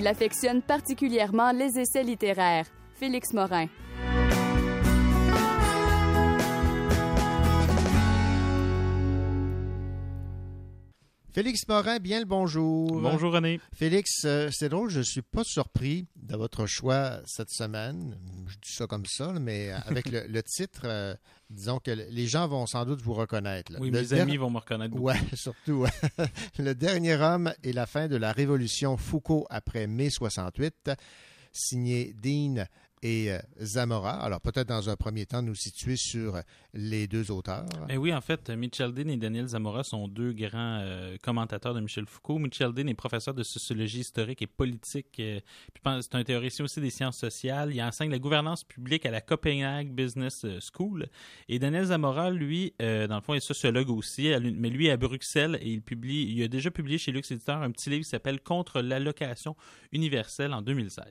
Il affectionne particulièrement les essais littéraires. Félix Morin. Félix Morin, bien le bonjour. Bonjour René. Félix, euh, c'est drôle, je ne suis pas surpris de votre choix cette semaine. Je dis ça comme ça, mais avec le, le titre, euh, disons que les gens vont sans doute vous reconnaître. là. Oui, Le mes der- amis vont me reconnaître beaucoup. Ouais, surtout. le dernier homme et la fin de la révolution Foucault après mai 68, signé Dean et euh, Zamora. Alors peut-être dans un premier temps nous situer sur les deux auteurs. Ben oui, en fait, Michel Dean et Daniel Zamora sont deux grands euh, commentateurs de Michel Foucault. Michel Dean est professeur de sociologie historique et politique. euh, c'est un théoricien aussi des sciences sociales. Il enseigne la gouvernance publique à la Copenhague Business euh, School. Et Daniel Zamora, lui, euh, dans le fond, est sociologue aussi, mais lui à Bruxelles et il publie, il a déjà publié chez Lux Éditeur un petit livre qui s'appelle Contre l'allocation universelle en 2016.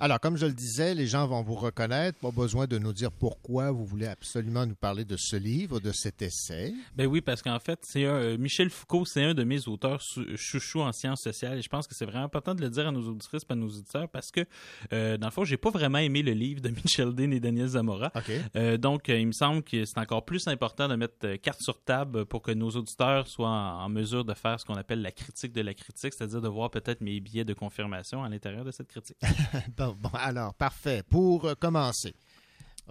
Alors, comme je le disais, les gens vont vous reconnaître. Pas besoin de nous dire pourquoi vous voulez absolument nous parler de ce livre, de cet essai. Ben oui, parce qu'en fait, c'est un, euh, Michel Foucault, c'est un de mes auteurs sou- chouchous en sciences sociales. Et je pense que c'est vraiment important de le dire à nos auditrices et à nos auditeurs parce que, euh, dans le fond, j'ai pas vraiment aimé le livre de Michel Dean et Daniel Zamora. Euh, donc, euh, il me semble que c'est encore plus important de mettre euh, carte sur table pour que nos auditeurs soient en, en mesure de faire ce qu'on appelle la critique de la critique, c'est-à-dire de voir peut-être mes billets de confirmation à l'intérieur de cette critique. Bon, alors, parfait. Pour euh, commencer,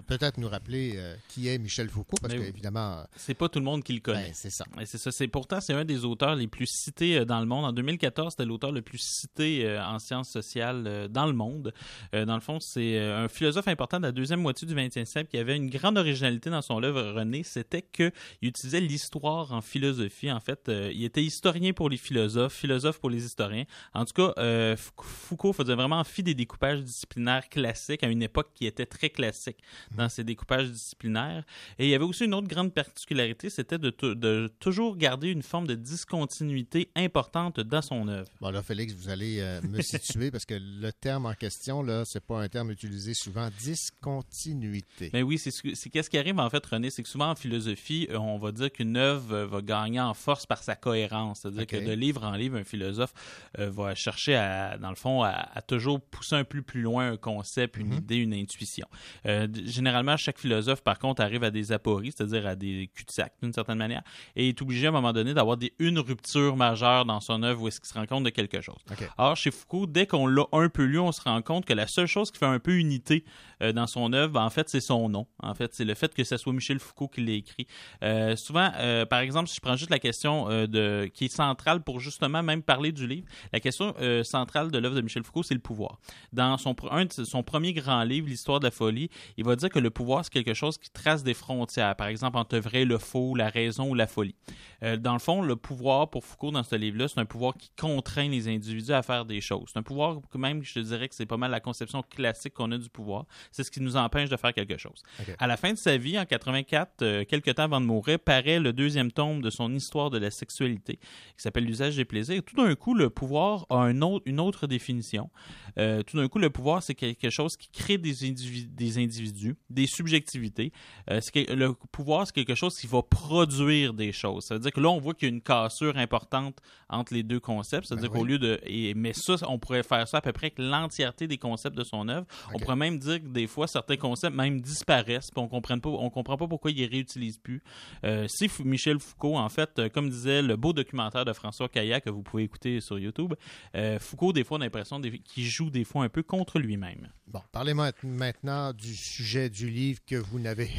peut-être nous rappeler euh, qui est Michel Foucault, parce qu'évidemment, C'est pas tout le monde qui le connaît. Ben, c'est ça. Et c'est ça. C'est pourtant c'est un des auteurs les plus cités euh, dans le monde. En 2014, c'était l'auteur le plus cité euh, en sciences sociales euh, dans le monde. Euh, dans le fond, c'est euh, un philosophe important de la deuxième moitié du 20e siècle qui avait une grande originalité dans son œuvre René. C'était que il utilisait l'histoire en philosophie. En fait, euh, il était historien pour les philosophes, philosophe pour les historiens. En tout cas, euh, Fou- Foucault faisait vraiment fi des découpages disciplinaires classiques à une époque qui était très classique dans ses découpages disciplinaires. Et il y avait aussi une autre grande particularité, c'était de, de toujours garder une forme de discontinuité importante dans son œuvre. bon là, Félix, vous allez euh, me situer, parce que le terme en question, là, c'est pas un terme utilisé souvent, discontinuité. Ben oui, c'est ce que- c'est qu'est-ce qui arrive en fait, René, c'est que souvent en philosophie, euh, on va dire qu'une œuvre euh, va gagner en force par sa cohérence, c'est-à-dire que de livre en livre, un philosophe euh, va chercher à, dans le fond, à, à toujours pousser un peu plus loin un concept, une Mhm. idée, une intuition. Euh, généralement, chaque philosophe, par contre, arrive à des apories, c'est-à-dire à des cul-de-sac d'une certaine manière, et est obligé à un moment donné d'avoir une rupture majeure dans son œuvre où est-ce qu'il se rend compte de quelque chose. Ok. Or, chez Foucault, dès qu'on l'a un peu lu, on se rend compte que la seule chose qui fait un peu unité euh, dans son œuvre, ben, en fait, c'est son nom. En fait, c'est le fait que ce soit Michel Foucault qui l'a écrit. Euh, souvent, euh, par exemple, si je prends juste la question de qui est centrale pour justement même parler du livre, la question centrale de l'œuvre de Michel Foucault, c'est le pouvoir. Dans son, un son premier grand livre, L'histoire de la folie, il va dire dire que le pouvoir, c'est quelque chose qui trace des frontières, par exemple entre vrai, le faux, la raison ou la folie. Euh, dans le fond, le pouvoir pour Foucault dans ce livre-là, c'est un pouvoir qui contraint les individus à faire des choses. C'est un pouvoir que même, je te dirais que c'est pas mal la conception classique qu'on a du pouvoir. C'est ce qui nous empêche de faire quelque chose. À la fin de sa vie, en 84, euh, quelques temps avant de mourir, paraît le deuxième tome de son histoire de la sexualité, qui s'appelle L'usage des plaisirs. Tout d'un coup, le pouvoir a un autre- une autre définition. Euh, tout d'un coup, le pouvoir, c'est quelque chose qui crée des, individus, des individus, des subjectivités. Euh, que- le pouvoir, c'est quelque chose qui va produire des choses. Ça veut dire que là, on voit qu'il y a une cassure importante entre les deux concepts. C'est-à-dire Ben qu'au lieu de... Et, mais ça, on pourrait faire ça à peu près avec l'entièreté des concepts de son œuvre. On pourrait même dire que des fois, certains concepts même disparaissent, puis on comprenne pas, on comprend pas pourquoi ils les réutilisent plus. Euh, si Michel Foucault, en fait, euh, comme disait le beau documentaire de François Caillat que vous pouvez écouter sur YouTube, euh, Foucault, des fois, on a l'impression qu'il joue des fois un peu contre lui-même. Bon, parlez-moi maintenant du sujet du livre que vous n'avez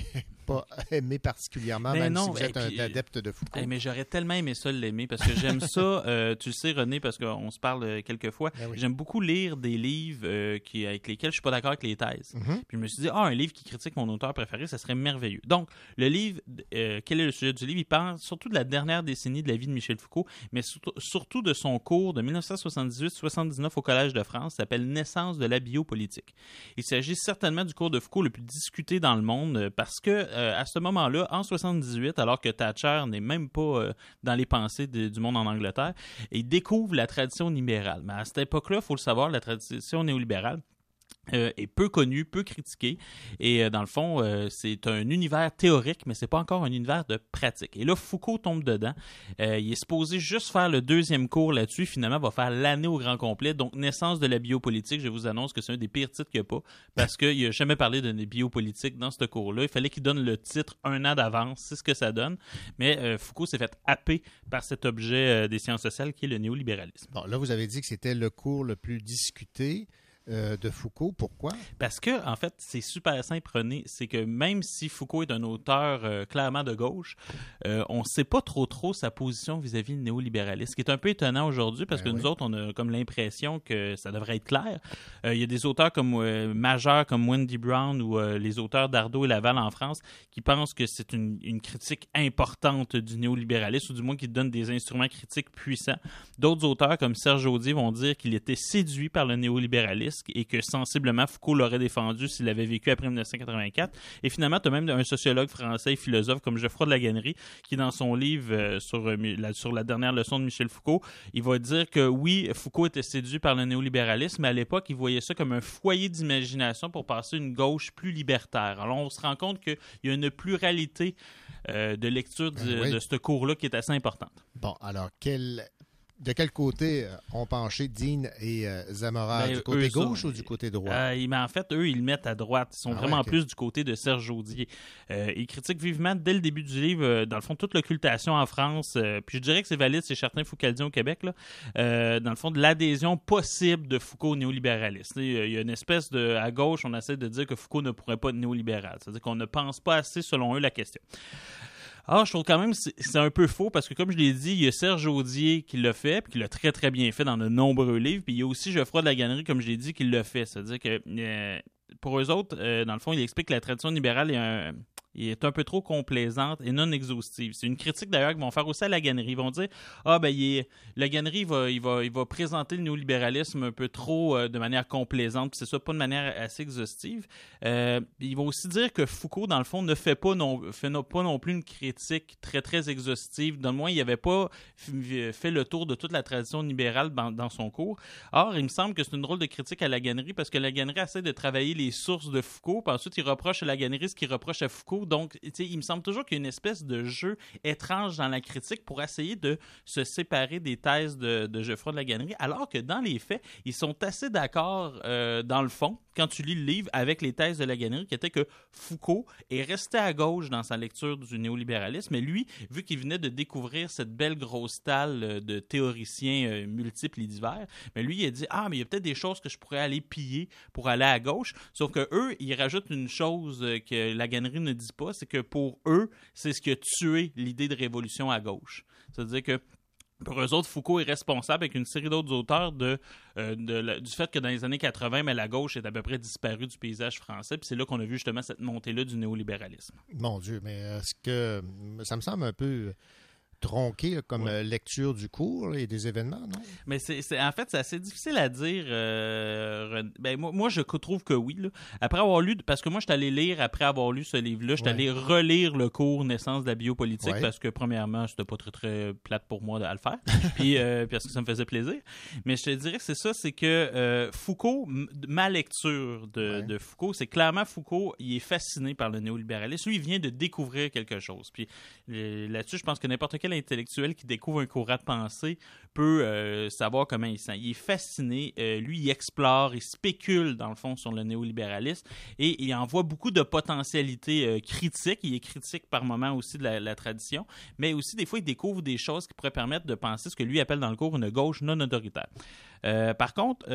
pas aimé particulièrement, Ben même non, si vous êtes puis, un adepte de Foucault. Eh, mais j'aurais tellement aimé ça l'aimer parce que j'aime ça. euh, tu le sais, René, parce qu'on se parle euh, quelques fois. Ben oui. J'aime beaucoup lire des livres euh, qui, avec lesquels je suis pas d'accord avec les thèses. Mhm. Puis je me suis dit, ah, un livre qui critique mon auteur préféré, ça serait merveilleux. Donc, le livre, euh, quel est le sujet du livre? Il parle surtout de la dernière décennie de la vie de Michel Foucault, mais surtout, de son cours de 1978-79 au Collège de France, s'appelle Naissance de la biopolitique. Il s'agit certainement du cours de Foucault le plus discuté dans le monde parce que euh, à ce moment-là, en 78, alors que Thatcher n'est même pas euh, dans les pensées du monde en Angleterre, il découvre la tradition libérale. Mais à cette époque-là, il faut le savoir, la tradition néolibérale euh, est peu connu, peu critiqué. Et euh, dans le fond, euh, c'est un univers théorique, mais c'est pas encore un univers de pratique. Et là, Foucault tombe dedans. Il est supposé juste faire le deuxième cours là-dessus. Finalement, va faire l'année au grand complet. Donc, naissance de la biopolitique, je vous annonce que c'est un des pires titres qu'il n'y a pas, parce qu'il n'a jamais parlé de biopolitique dans ce cours-là. Il fallait qu'il donne le titre un an d'avance. C'est ce que ça donne. Mais Foucault s'est fait happer par cet objet des sciences sociales qui est le néolibéralisme. Bon, là, vous avez dit que c'était le cours le plus discuté euh, de Foucault. Pourquoi? Parce que, en fait, c'est super simple, René. C'est que même si Foucault est un auteur euh, clairement de gauche, euh, on ne sait pas trop trop sa position vis-à-vis du néolibéralisme, ce qui est un peu étonnant aujourd'hui parce Ben que oui. nous autres, on a comme l'impression que ça devrait être clair. Il y a des auteurs comme majeurs comme Wendy Brown ou les auteurs d'Ardo et Laval en France qui pensent que c'est une, une critique importante du néolibéralisme ou du moins qui donnent des instruments critiques puissants. D'autres auteurs comme Serge Audier vont dire qu'il était séduit par le néolibéralisme et que sensiblement Foucault l'aurait défendu s'il avait vécu après 1984. Et finalement, tu as même un sociologue français et philosophe comme Geoffroy de la Gannerie qui, dans son livre euh, sur, euh, la, sur la dernière leçon de Michel Foucault, il va dire que oui, Foucault était séduit par le néolibéralisme, mais à l'époque, il voyait ça comme un foyer d'imagination pour passer une gauche plus libertaire. Alors, on se rend compte qu'il y a une pluralité euh, de lecture du- Ben oui. de ce cours-là qui est assez importante. Bon, alors, quel, de quel côté euh, ont penché Dean et euh, Zamora? Ben, du côté eux gauche ou du côté droit? Euh, mais en fait, eux, ils le mettent à droite. Ils sont Ah ouais, vraiment plus du côté de Serge Audier. Euh, ils critiquent vivement, dès le début du livre, euh, dans le fond, toute l'occultation en France. euh, puis je dirais que c'est valide chez certains Foucaldiens au Québec. Là, euh, dans le fond, de l'adhésion possible de Foucault au néolibéralisme. Il y a- il y a une espèce de... À gauche, on essaie de dire que Foucault ne pourrait pas être néolibéral. C'est-à-dire qu'on ne pense pas assez, selon eux, la question. Ah, je trouve quand même que c'est un peu faux parce que, comme je l'ai dit, il y a Serge Audier qui l'a fait, puis qui l'a très très bien fait dans de nombreux livres. Puis il y a aussi Geoffroy de la Gannerie, comme je l'ai dit, qui l'a fait. C'est-à-dire que euh, pour eux autres, euh, dans le fond, il explique que la tradition libérale est un, est un peu trop complaisante et non exhaustive. C'est une critique d'ailleurs qu'ils vont faire aussi à la Gannerie. Ils vont dire Ah, ben, il est- la Gannerie va, il va, il va présenter le néolibéralisme un peu trop euh, de manière complaisante, puis c'est ça, pas de manière assez exhaustive. Euh, ils vont aussi dire que Foucault, dans le fond, ne fait pas non, fait non- pas non plus une critique très, très exhaustive. Dans le moins, il n'avait pas fait le tour de toute la tradition libérale dans, dans son cours. Or, il me semble que c'est une drôle de critique à la Gannerie parce que la Gannerie essaie de travailler les sources de Foucault, puis ensuite, il reproche à la Gannerie ce qu'il reproche à Foucault. Donc, il me semble toujours qu'il y a une espèce de jeu étrange dans la critique pour essayer de se séparer des thèses de, de Geoffroy de la Gannerie, alors que dans les faits, ils sont assez d'accord euh, dans le fond, quand tu lis le livre, avec les thèses de la Gannerie, qui était que Foucault est resté à gauche dans sa lecture du néolibéralisme, mais lui, vu qu'il venait de découvrir cette belle grosse talle euh, de théoriciens euh, multiples et divers, mais lui, il a dit Ah, mais il y a peut-être des choses que je pourrais aller piller pour aller à gauche. Sauf que eux, ils rajoutent une chose que la Gannerie ne dit c'est que pour eux, c'est ce qui a tué l'idée de révolution à gauche. C'est-à-dire que Pour eux autres, Foucault est responsable avec une série d'autres auteurs euh, du fait que dans les années 80, mais la gauche est à peu près disparue du paysage français. Puis c'est là qu'on a vu justement cette montée-là du néolibéralisme. Mon Dieu, mais est-ce que ça me semble un peu tronqué là, comme euh, lecture du cours là, et des événements, non? Mais c'est, en fait, c'est assez difficile à dire. euh, ben, moi, moi, je trouve que oui. là. Après avoir lu, parce que moi, je suis allé lire, après avoir lu ce livre-là, je suis Ouais. allé relire le cours Naissance de la biopolitique, Ouais. parce que, premièrement, c'était pas très, très plate pour moi de le faire, puis euh, parce que ça me faisait plaisir. Mais je te dirais que c'est ça, c'est que euh, Foucault, ma lecture de, de Foucault, c'est clairement Foucault, il est fasciné par le néolibéralisme. Lui, il vient de découvrir quelque chose. Puis là-dessus, je pense que n'importe quel intellectuel qui découvre un courant de pensée peut euh, savoir comment il sent. Il est fasciné. euh, lui, il explore, il spécule, dans le fond, sur le néolibéralisme et il en voit beaucoup de potentialités euh, critiques. Il est critique par moment aussi de la, tradition, mais aussi, des fois, il découvre des choses qui pourraient permettre de penser ce que lui appelle dans le cours une gauche non autoritaire. Par contre,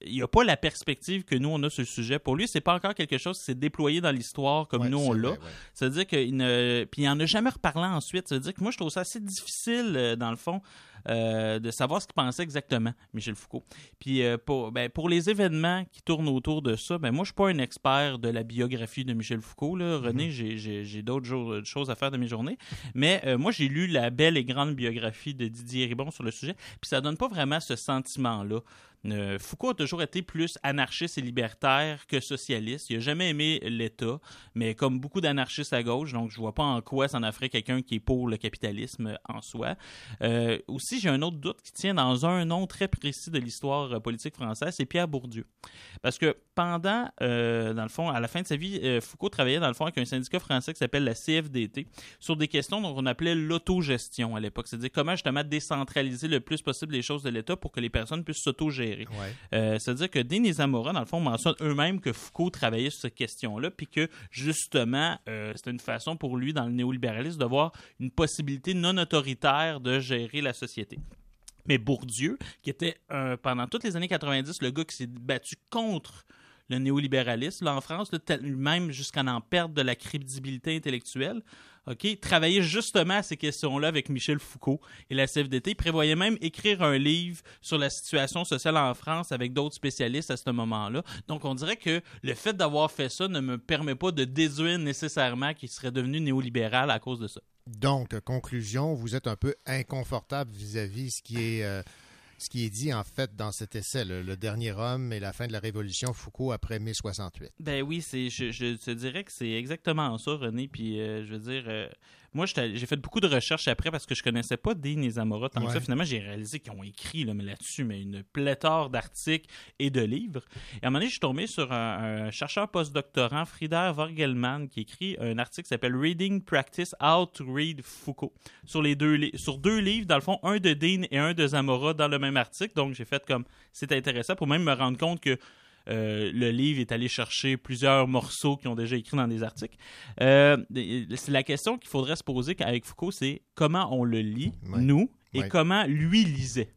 il n'y a pas la perspective que nous, on a sur le sujet. Pour lui, c'est pas encore quelque chose qui s'est déployé dans l'histoire comme Ouais, nous, on l'a. vrai, ouais. Ça veut dire qu'il ne... Puis il en a jamais reparlé ensuite. Ça veut dire que moi, je trouve ça assez difficile, euh, dans le fond, euh, de savoir ce qu'il pensait exactement, Michel Foucault. Puis euh, pour, ben, pour les événements qui tournent autour de ça, ben, moi, je suis pas un expert de la biographie de Michel Foucault. Là. René, j'ai- d'autres choses à faire de mes journées. Mais euh, moi, j'ai lu la belle et grande biographie de Didier Ribon sur le sujet. Puis ça donne pas vraiment ce sentiment-là. Euh, Foucault a toujours été plus anarchiste et libertaire que socialiste. Il n'a jamais aimé l'État, mais comme beaucoup d'anarchistes à gauche, donc je vois pas en quoi ça en ferait quelqu'un qui est pour le capitalisme en soi. Euh, aussi, j'ai un autre doute qui tient dans un nom très précis de l'histoire politique française, c'est Pierre Bourdieu. Parce que pendant, euh, dans le fond, à la fin de sa vie, Foucault travaillait dans le fond avec un syndicat français qui s'appelle la CFDT sur des questions dont on appelait l'autogestion à l'époque. C'est-à-dire comment justement décentraliser le plus possible les choses de l'État pour que les personnes puissent s'autogérer. Euh, C'est-à-dire que Denis Zamora, dans le fond, mentionne eux-mêmes que Foucault travaillait sur cette question-là, puis que justement, euh, c'était une façon pour lui, dans le néolibéralisme, de voir une possibilité non autoritaire de gérer la société. Mais Bourdieu, qui était euh, pendant toutes les années 90 le gars qui s'est battu contre le néolibéralisme là, en France, là, même jusqu'à en perdre de la crédibilité intellectuelle, ok, travaillait justement à ces questions-là avec Michel Foucault et la CFDT. Il prévoyait même écrire un livre sur la situation sociale en France avec d'autres spécialistes à ce moment-là. Donc, on dirait que le fait d'avoir fait ça ne me permet pas de déduire nécessairement qu'il serait devenu néolibéral à cause de ça. Donc, conclusion, vous êtes un peu inconfortable vis-à-vis ce qui est euh, ce qui est dit en fait dans cet essai, le, dernier homme et la fin de la révolution Foucault après mai 68. Ben oui, c'est, je, je te dirais que c'est exactement ça, René. Puis euh, je veux dire, euh, moi j'ai fait beaucoup de recherches après parce que je connaissais pas Dean et Zamora tant que ça. Finalement, j'ai réalisé qu'ils ont écrit là, mais là-dessus mais une pléthore d'articles et de livres. Et à un moment donné, je suis tombé sur un, un chercheur postdoctorant, Frieder Vorgelmann, qui écrit un article qui s'appelle Reading Practice How to Read Foucault sur les deux sur deux livres, dans le fond, un de Dean et un de Zamora dans le même article. Donc j'ai fait comme c'est intéressant pour même me rendre compte que euh, le livre est allé chercher plusieurs morceaux qui ont déjà écrit dans des articles. Euh, c'est la question qu'il faudrait se poser avec Foucault, c'est comment on le lit, nous, et Ouais. comment lui lisait.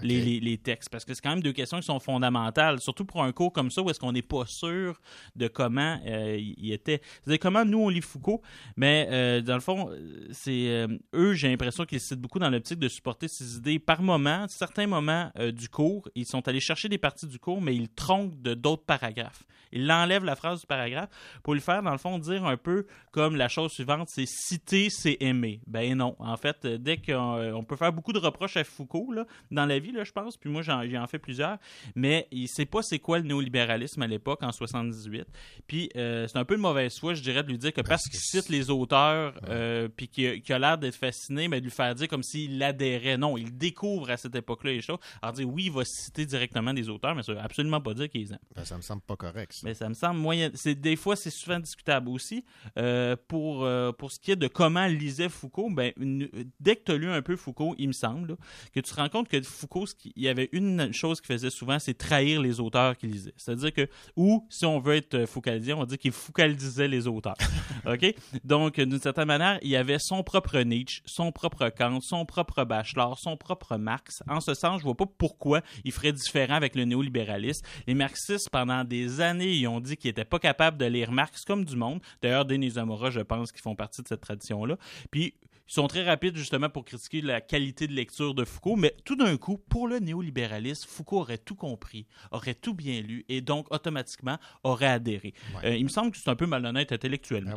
Les, textes, parce que c'est quand même deux questions qui sont fondamentales, surtout pour un cours comme ça où est-ce qu'on n'est pas sûr de comment euh, il était. C'est-à-dire comment nous on lit Foucault, mais euh, dans le fond, c'est euh, eux, j'ai l'impression qu'ils citent beaucoup dans l'optique de supporter ces idées par moment, certains moments du cours, ils sont allés chercher des parties du cours, mais ils tronquent de d'autres paragraphes. Ils enlèvent la phrase du paragraphe pour le faire, dans le fond, dire un peu comme la chose suivante, c'est citer, c'est aimer. Ben non. En fait, dès qu'on on peut faire beaucoup de reproches à Foucault là, dans la vie, là, je pense, puis moi j'en j'en fais plusieurs, mais il sait pas c'est quoi le néolibéralisme à l'époque, en 78. Puis euh, c'est un peu de mauvaise foi, je dirais, de lui dire que parce qu'il cite les auteurs, euh, puis qu'il a- qu'il a l'air d'être fasciné, mais de lui faire dire comme s'il adhérait. Non, il découvre à cette époque-là les choses. Alors dire oui, il va citer directement des auteurs, mais ça veut absolument pas dire qu'il les aime. Ben, ça me semble pas correct. ça. Mais ça me semble moyen. C'est des fois c'est souvent discutable aussi. Euh, pour euh, pour ce qui est de comment lisait Foucault, ben une- dès que tu as lu un peu Foucault, il me semble là, que tu te rends compte que Foucault, ce il y avait une chose qu'il faisait souvent, c'est trahir les auteurs qu'il lisait. C'est-à-dire que ou si on veut être foucaldien, on dit qu'il foucaldisait les auteurs. ok? Donc d'une certaine manière, il y avait son propre Nietzsche, son propre Kant, son propre Bachelor, son propre Marx. En ce sens, je vois pas pourquoi il ferait différent avec le néolibéralisme. Les marxistes, pendant des années, ils ont dit qu'ils n'étaient pas capables de lire Marx comme du monde. D'ailleurs, Denis Zamora, je pense qu'ils font partie de cette tradition-là. Puis, Ils sont très rapides justement pour critiquer la qualité de lecture de Foucault, mais tout d'un coup, pour le néolibéralisme, Foucault aurait tout compris, aurait tout bien lu et donc automatiquement aurait adhéré. Euh, il me semble que c'est un peu malhonnête intellectuellement.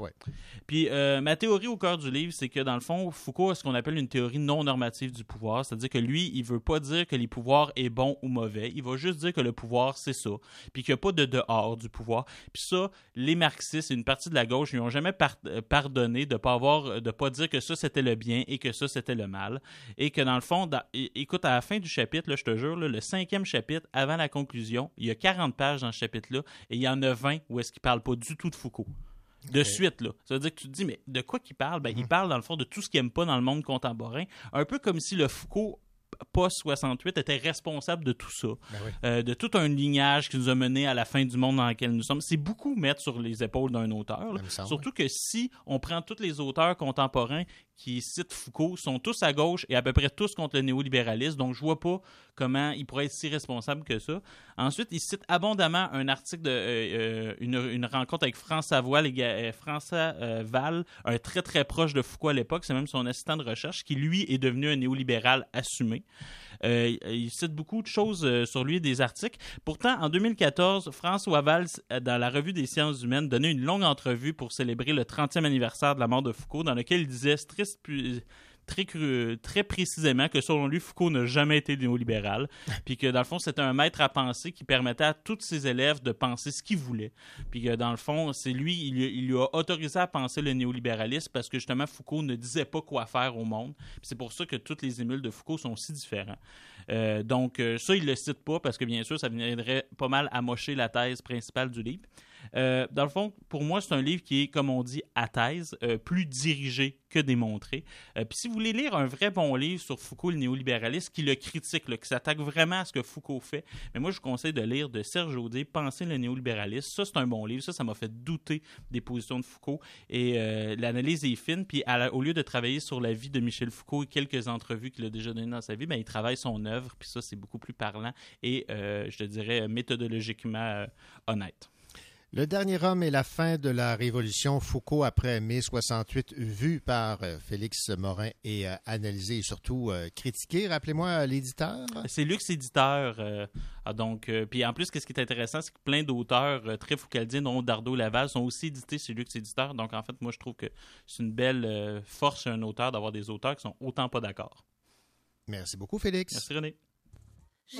Puis euh, ma théorie au cœur du livre, c'est que dans le fond, Foucault a ce qu'on appelle une théorie non normative du pouvoir, c'est-à-dire que lui, il veut pas dire que les pouvoirs est bon ou mauvais, il va juste dire que le pouvoir c'est ça, puis qu'il n'y a pas de dehors du pouvoir. Puis ça, les marxistes et une partie de la gauche lui ont jamais par- euh, pardonné de pas avoir, de pas dire que ça c'était le bien et que ça c'était le mal, et que dans le fond, dans- écoute, à la fin du chapitre, là, je te jure, là, le cinquième chapitre, avant la conclusion, il y a 40 pages dans ce chapitre-là, et il y en a 20 où est-ce qu'il parle pas du tout de Foucault. De suite, là. Ça veut dire que tu te dis, mais de quoi qu'il parle? Ben, Mhm. il parle, dans le fond, de tout ce qu'il aime pas dans le monde contemporain. Un peu comme si le Foucault post-68 était responsable de tout ça. Ben oui. Euh, de tout un lignage qui nous a mené à la fin du monde dans lequel nous sommes. C'est beaucoup mettre sur les épaules d'un auteur. là. Surtout que si on prend tous les auteurs contemporains qui citent Foucault, sont tous à gauche et à peu près tous contre le néolibéralisme, donc je vois pas comment il pourrait être si responsable que ça. Ensuite, il cite abondamment un article euh, euh, une, rencontre avec François euh, Val, un très très proche de Foucault à l'époque, c'est même son assistant de recherche, qui lui est devenu un néolibéral assumé. Euh, il cite beaucoup de choses euh, sur lui, des articles. Pourtant, en 2014, François Valls, euh, dans la revue des sciences humaines, donnait une longue entrevue pour célébrer le 30e anniversaire de la mort de Foucault, dans lequel il disait triste, très, cru- très précisément que selon lui, Foucault n'a jamais été néolibéral, puis que dans le fond, c'était un maître à penser qui permettait à tous ses élèves de penser ce qu'ils voulaient. Puis que dans le fond, c'est lui, il, lui- il lui a autorisé à penser le néolibéralisme parce que justement, Foucault ne disait pas quoi faire au monde. C'est pour ça que toutes les émules de Foucault sont si différents. Euh, donc, euh, ça, il le cite pas parce que bien sûr, ça viendrait pas mal amocher la thèse principale du livre. Euh, dans le fond, pour moi, c'est un livre qui est, comme on dit, à thèse, euh, plus dirigé que démontré. Euh, Puis si vous voulez lire un vrai bon livre sur Foucault, le néolibéralisme, qui le critique, qui s'attaque vraiment à ce que Foucault fait, mais moi, je vous conseille de lire de Serge Audet, Penser le néolibéralisme. Ça, c'est un bon livre. Ça, ça m'a fait douter des positions de Foucault. Et l'analyse est fine. Puis au lieu de travailler sur la vie de Michel Foucault et quelques entrevues qu'il a déjà données dans sa vie, ben, il travaille son œuvre. Puis ça, c'est beaucoup plus parlant et, je te dirais, méthodologiquement honnête. Le dernier homme et la fin de la Révolution, Foucault après mai 68, vu par euh, Félix Morin et euh, analysé et surtout euh, critiqué. Rappelez-moi l'éditeur. C'est Lux Éditeur. euh, ah, donc, euh, puis en plus, ce qui est intéressant, c'est que plein d'auteurs euh, très foucaldiens, dont Dardo Laval, sont aussi édités chez Lux Éditeur. Donc, en fait, moi, je trouve que c'est une belle euh, force chez un auteur d'avoir des auteurs qui sont autant pas d'accord. Merci beaucoup, Félix. Merci, René. J'ai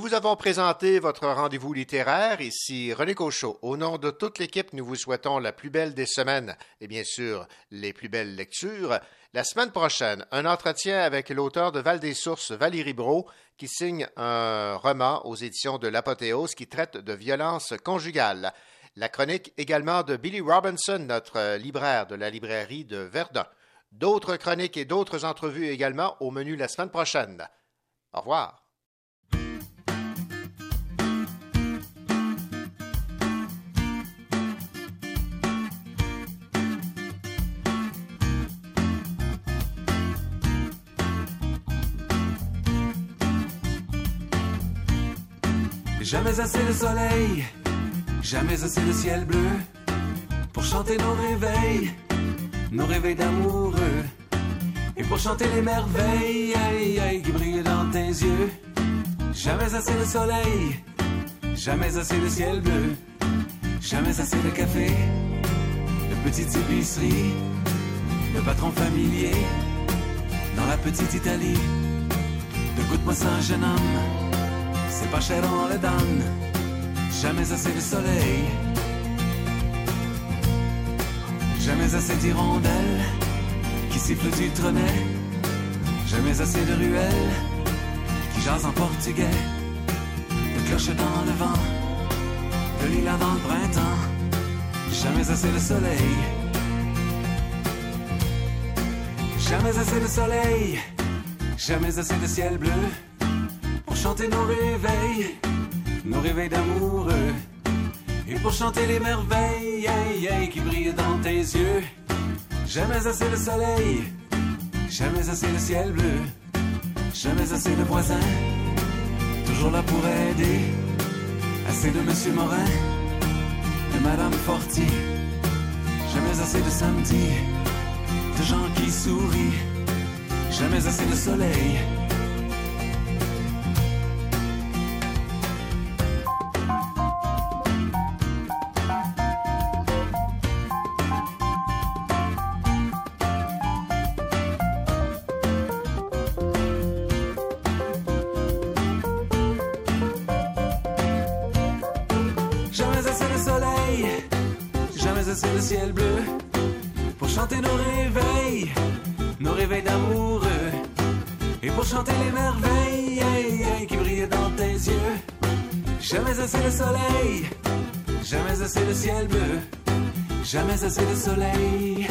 Nous vous avons présenté votre rendez-vous littéraire. Ici René Cochot. Au nom de toute l'équipe, nous vous souhaitons la plus belle des semaines et bien sûr les plus belles lectures. La semaine prochaine, un entretien avec l'auteur de Val des Sources, Valérie Brault, qui signe un roman aux éditions de l'Apothéose qui traite de violence conjugale. La chronique également de Billy Robinson, notre libraire de la librairie de Verdun. D'autres chroniques et d'autres entrevues également au menu la semaine prochaine. Au revoir. Jamais assez de soleil, jamais assez de ciel bleu pour chanter nos réveils, nos réveils d'amoureux. Et pour chanter les merveilles aïe, aïe, qui brillent dans tes yeux. Jamais assez de soleil, jamais assez de ciel bleu, jamais assez de café, de petites épiceries, de patrons familiers dans la petite Italie. De goûte-moi ça, jeune homme c'est pas cher, on le donne. Jamais assez de soleil. Jamais assez d'hirondelles qui sifflent du trenet. Jamais assez de ruelles qui jasent en portugais. De cloches dans le vent, de lilas dans le printemps. Jamais assez de soleil. Jamais assez de soleil. Jamais assez de ciel bleu chanter nos réveils, nos réveils d'amoureux. Et pour chanter les merveilles qui brillent dans tes yeux. Jamais assez de soleil, jamais assez de ciel bleu, jamais assez de voisins, toujours là pour aider. Assez de Monsieur Morin, de Madame Forti, jamais assez de samedi, de gens qui sourient, jamais assez de soleil. Jamais assez de ciel bleu. Jamais assez de soleil.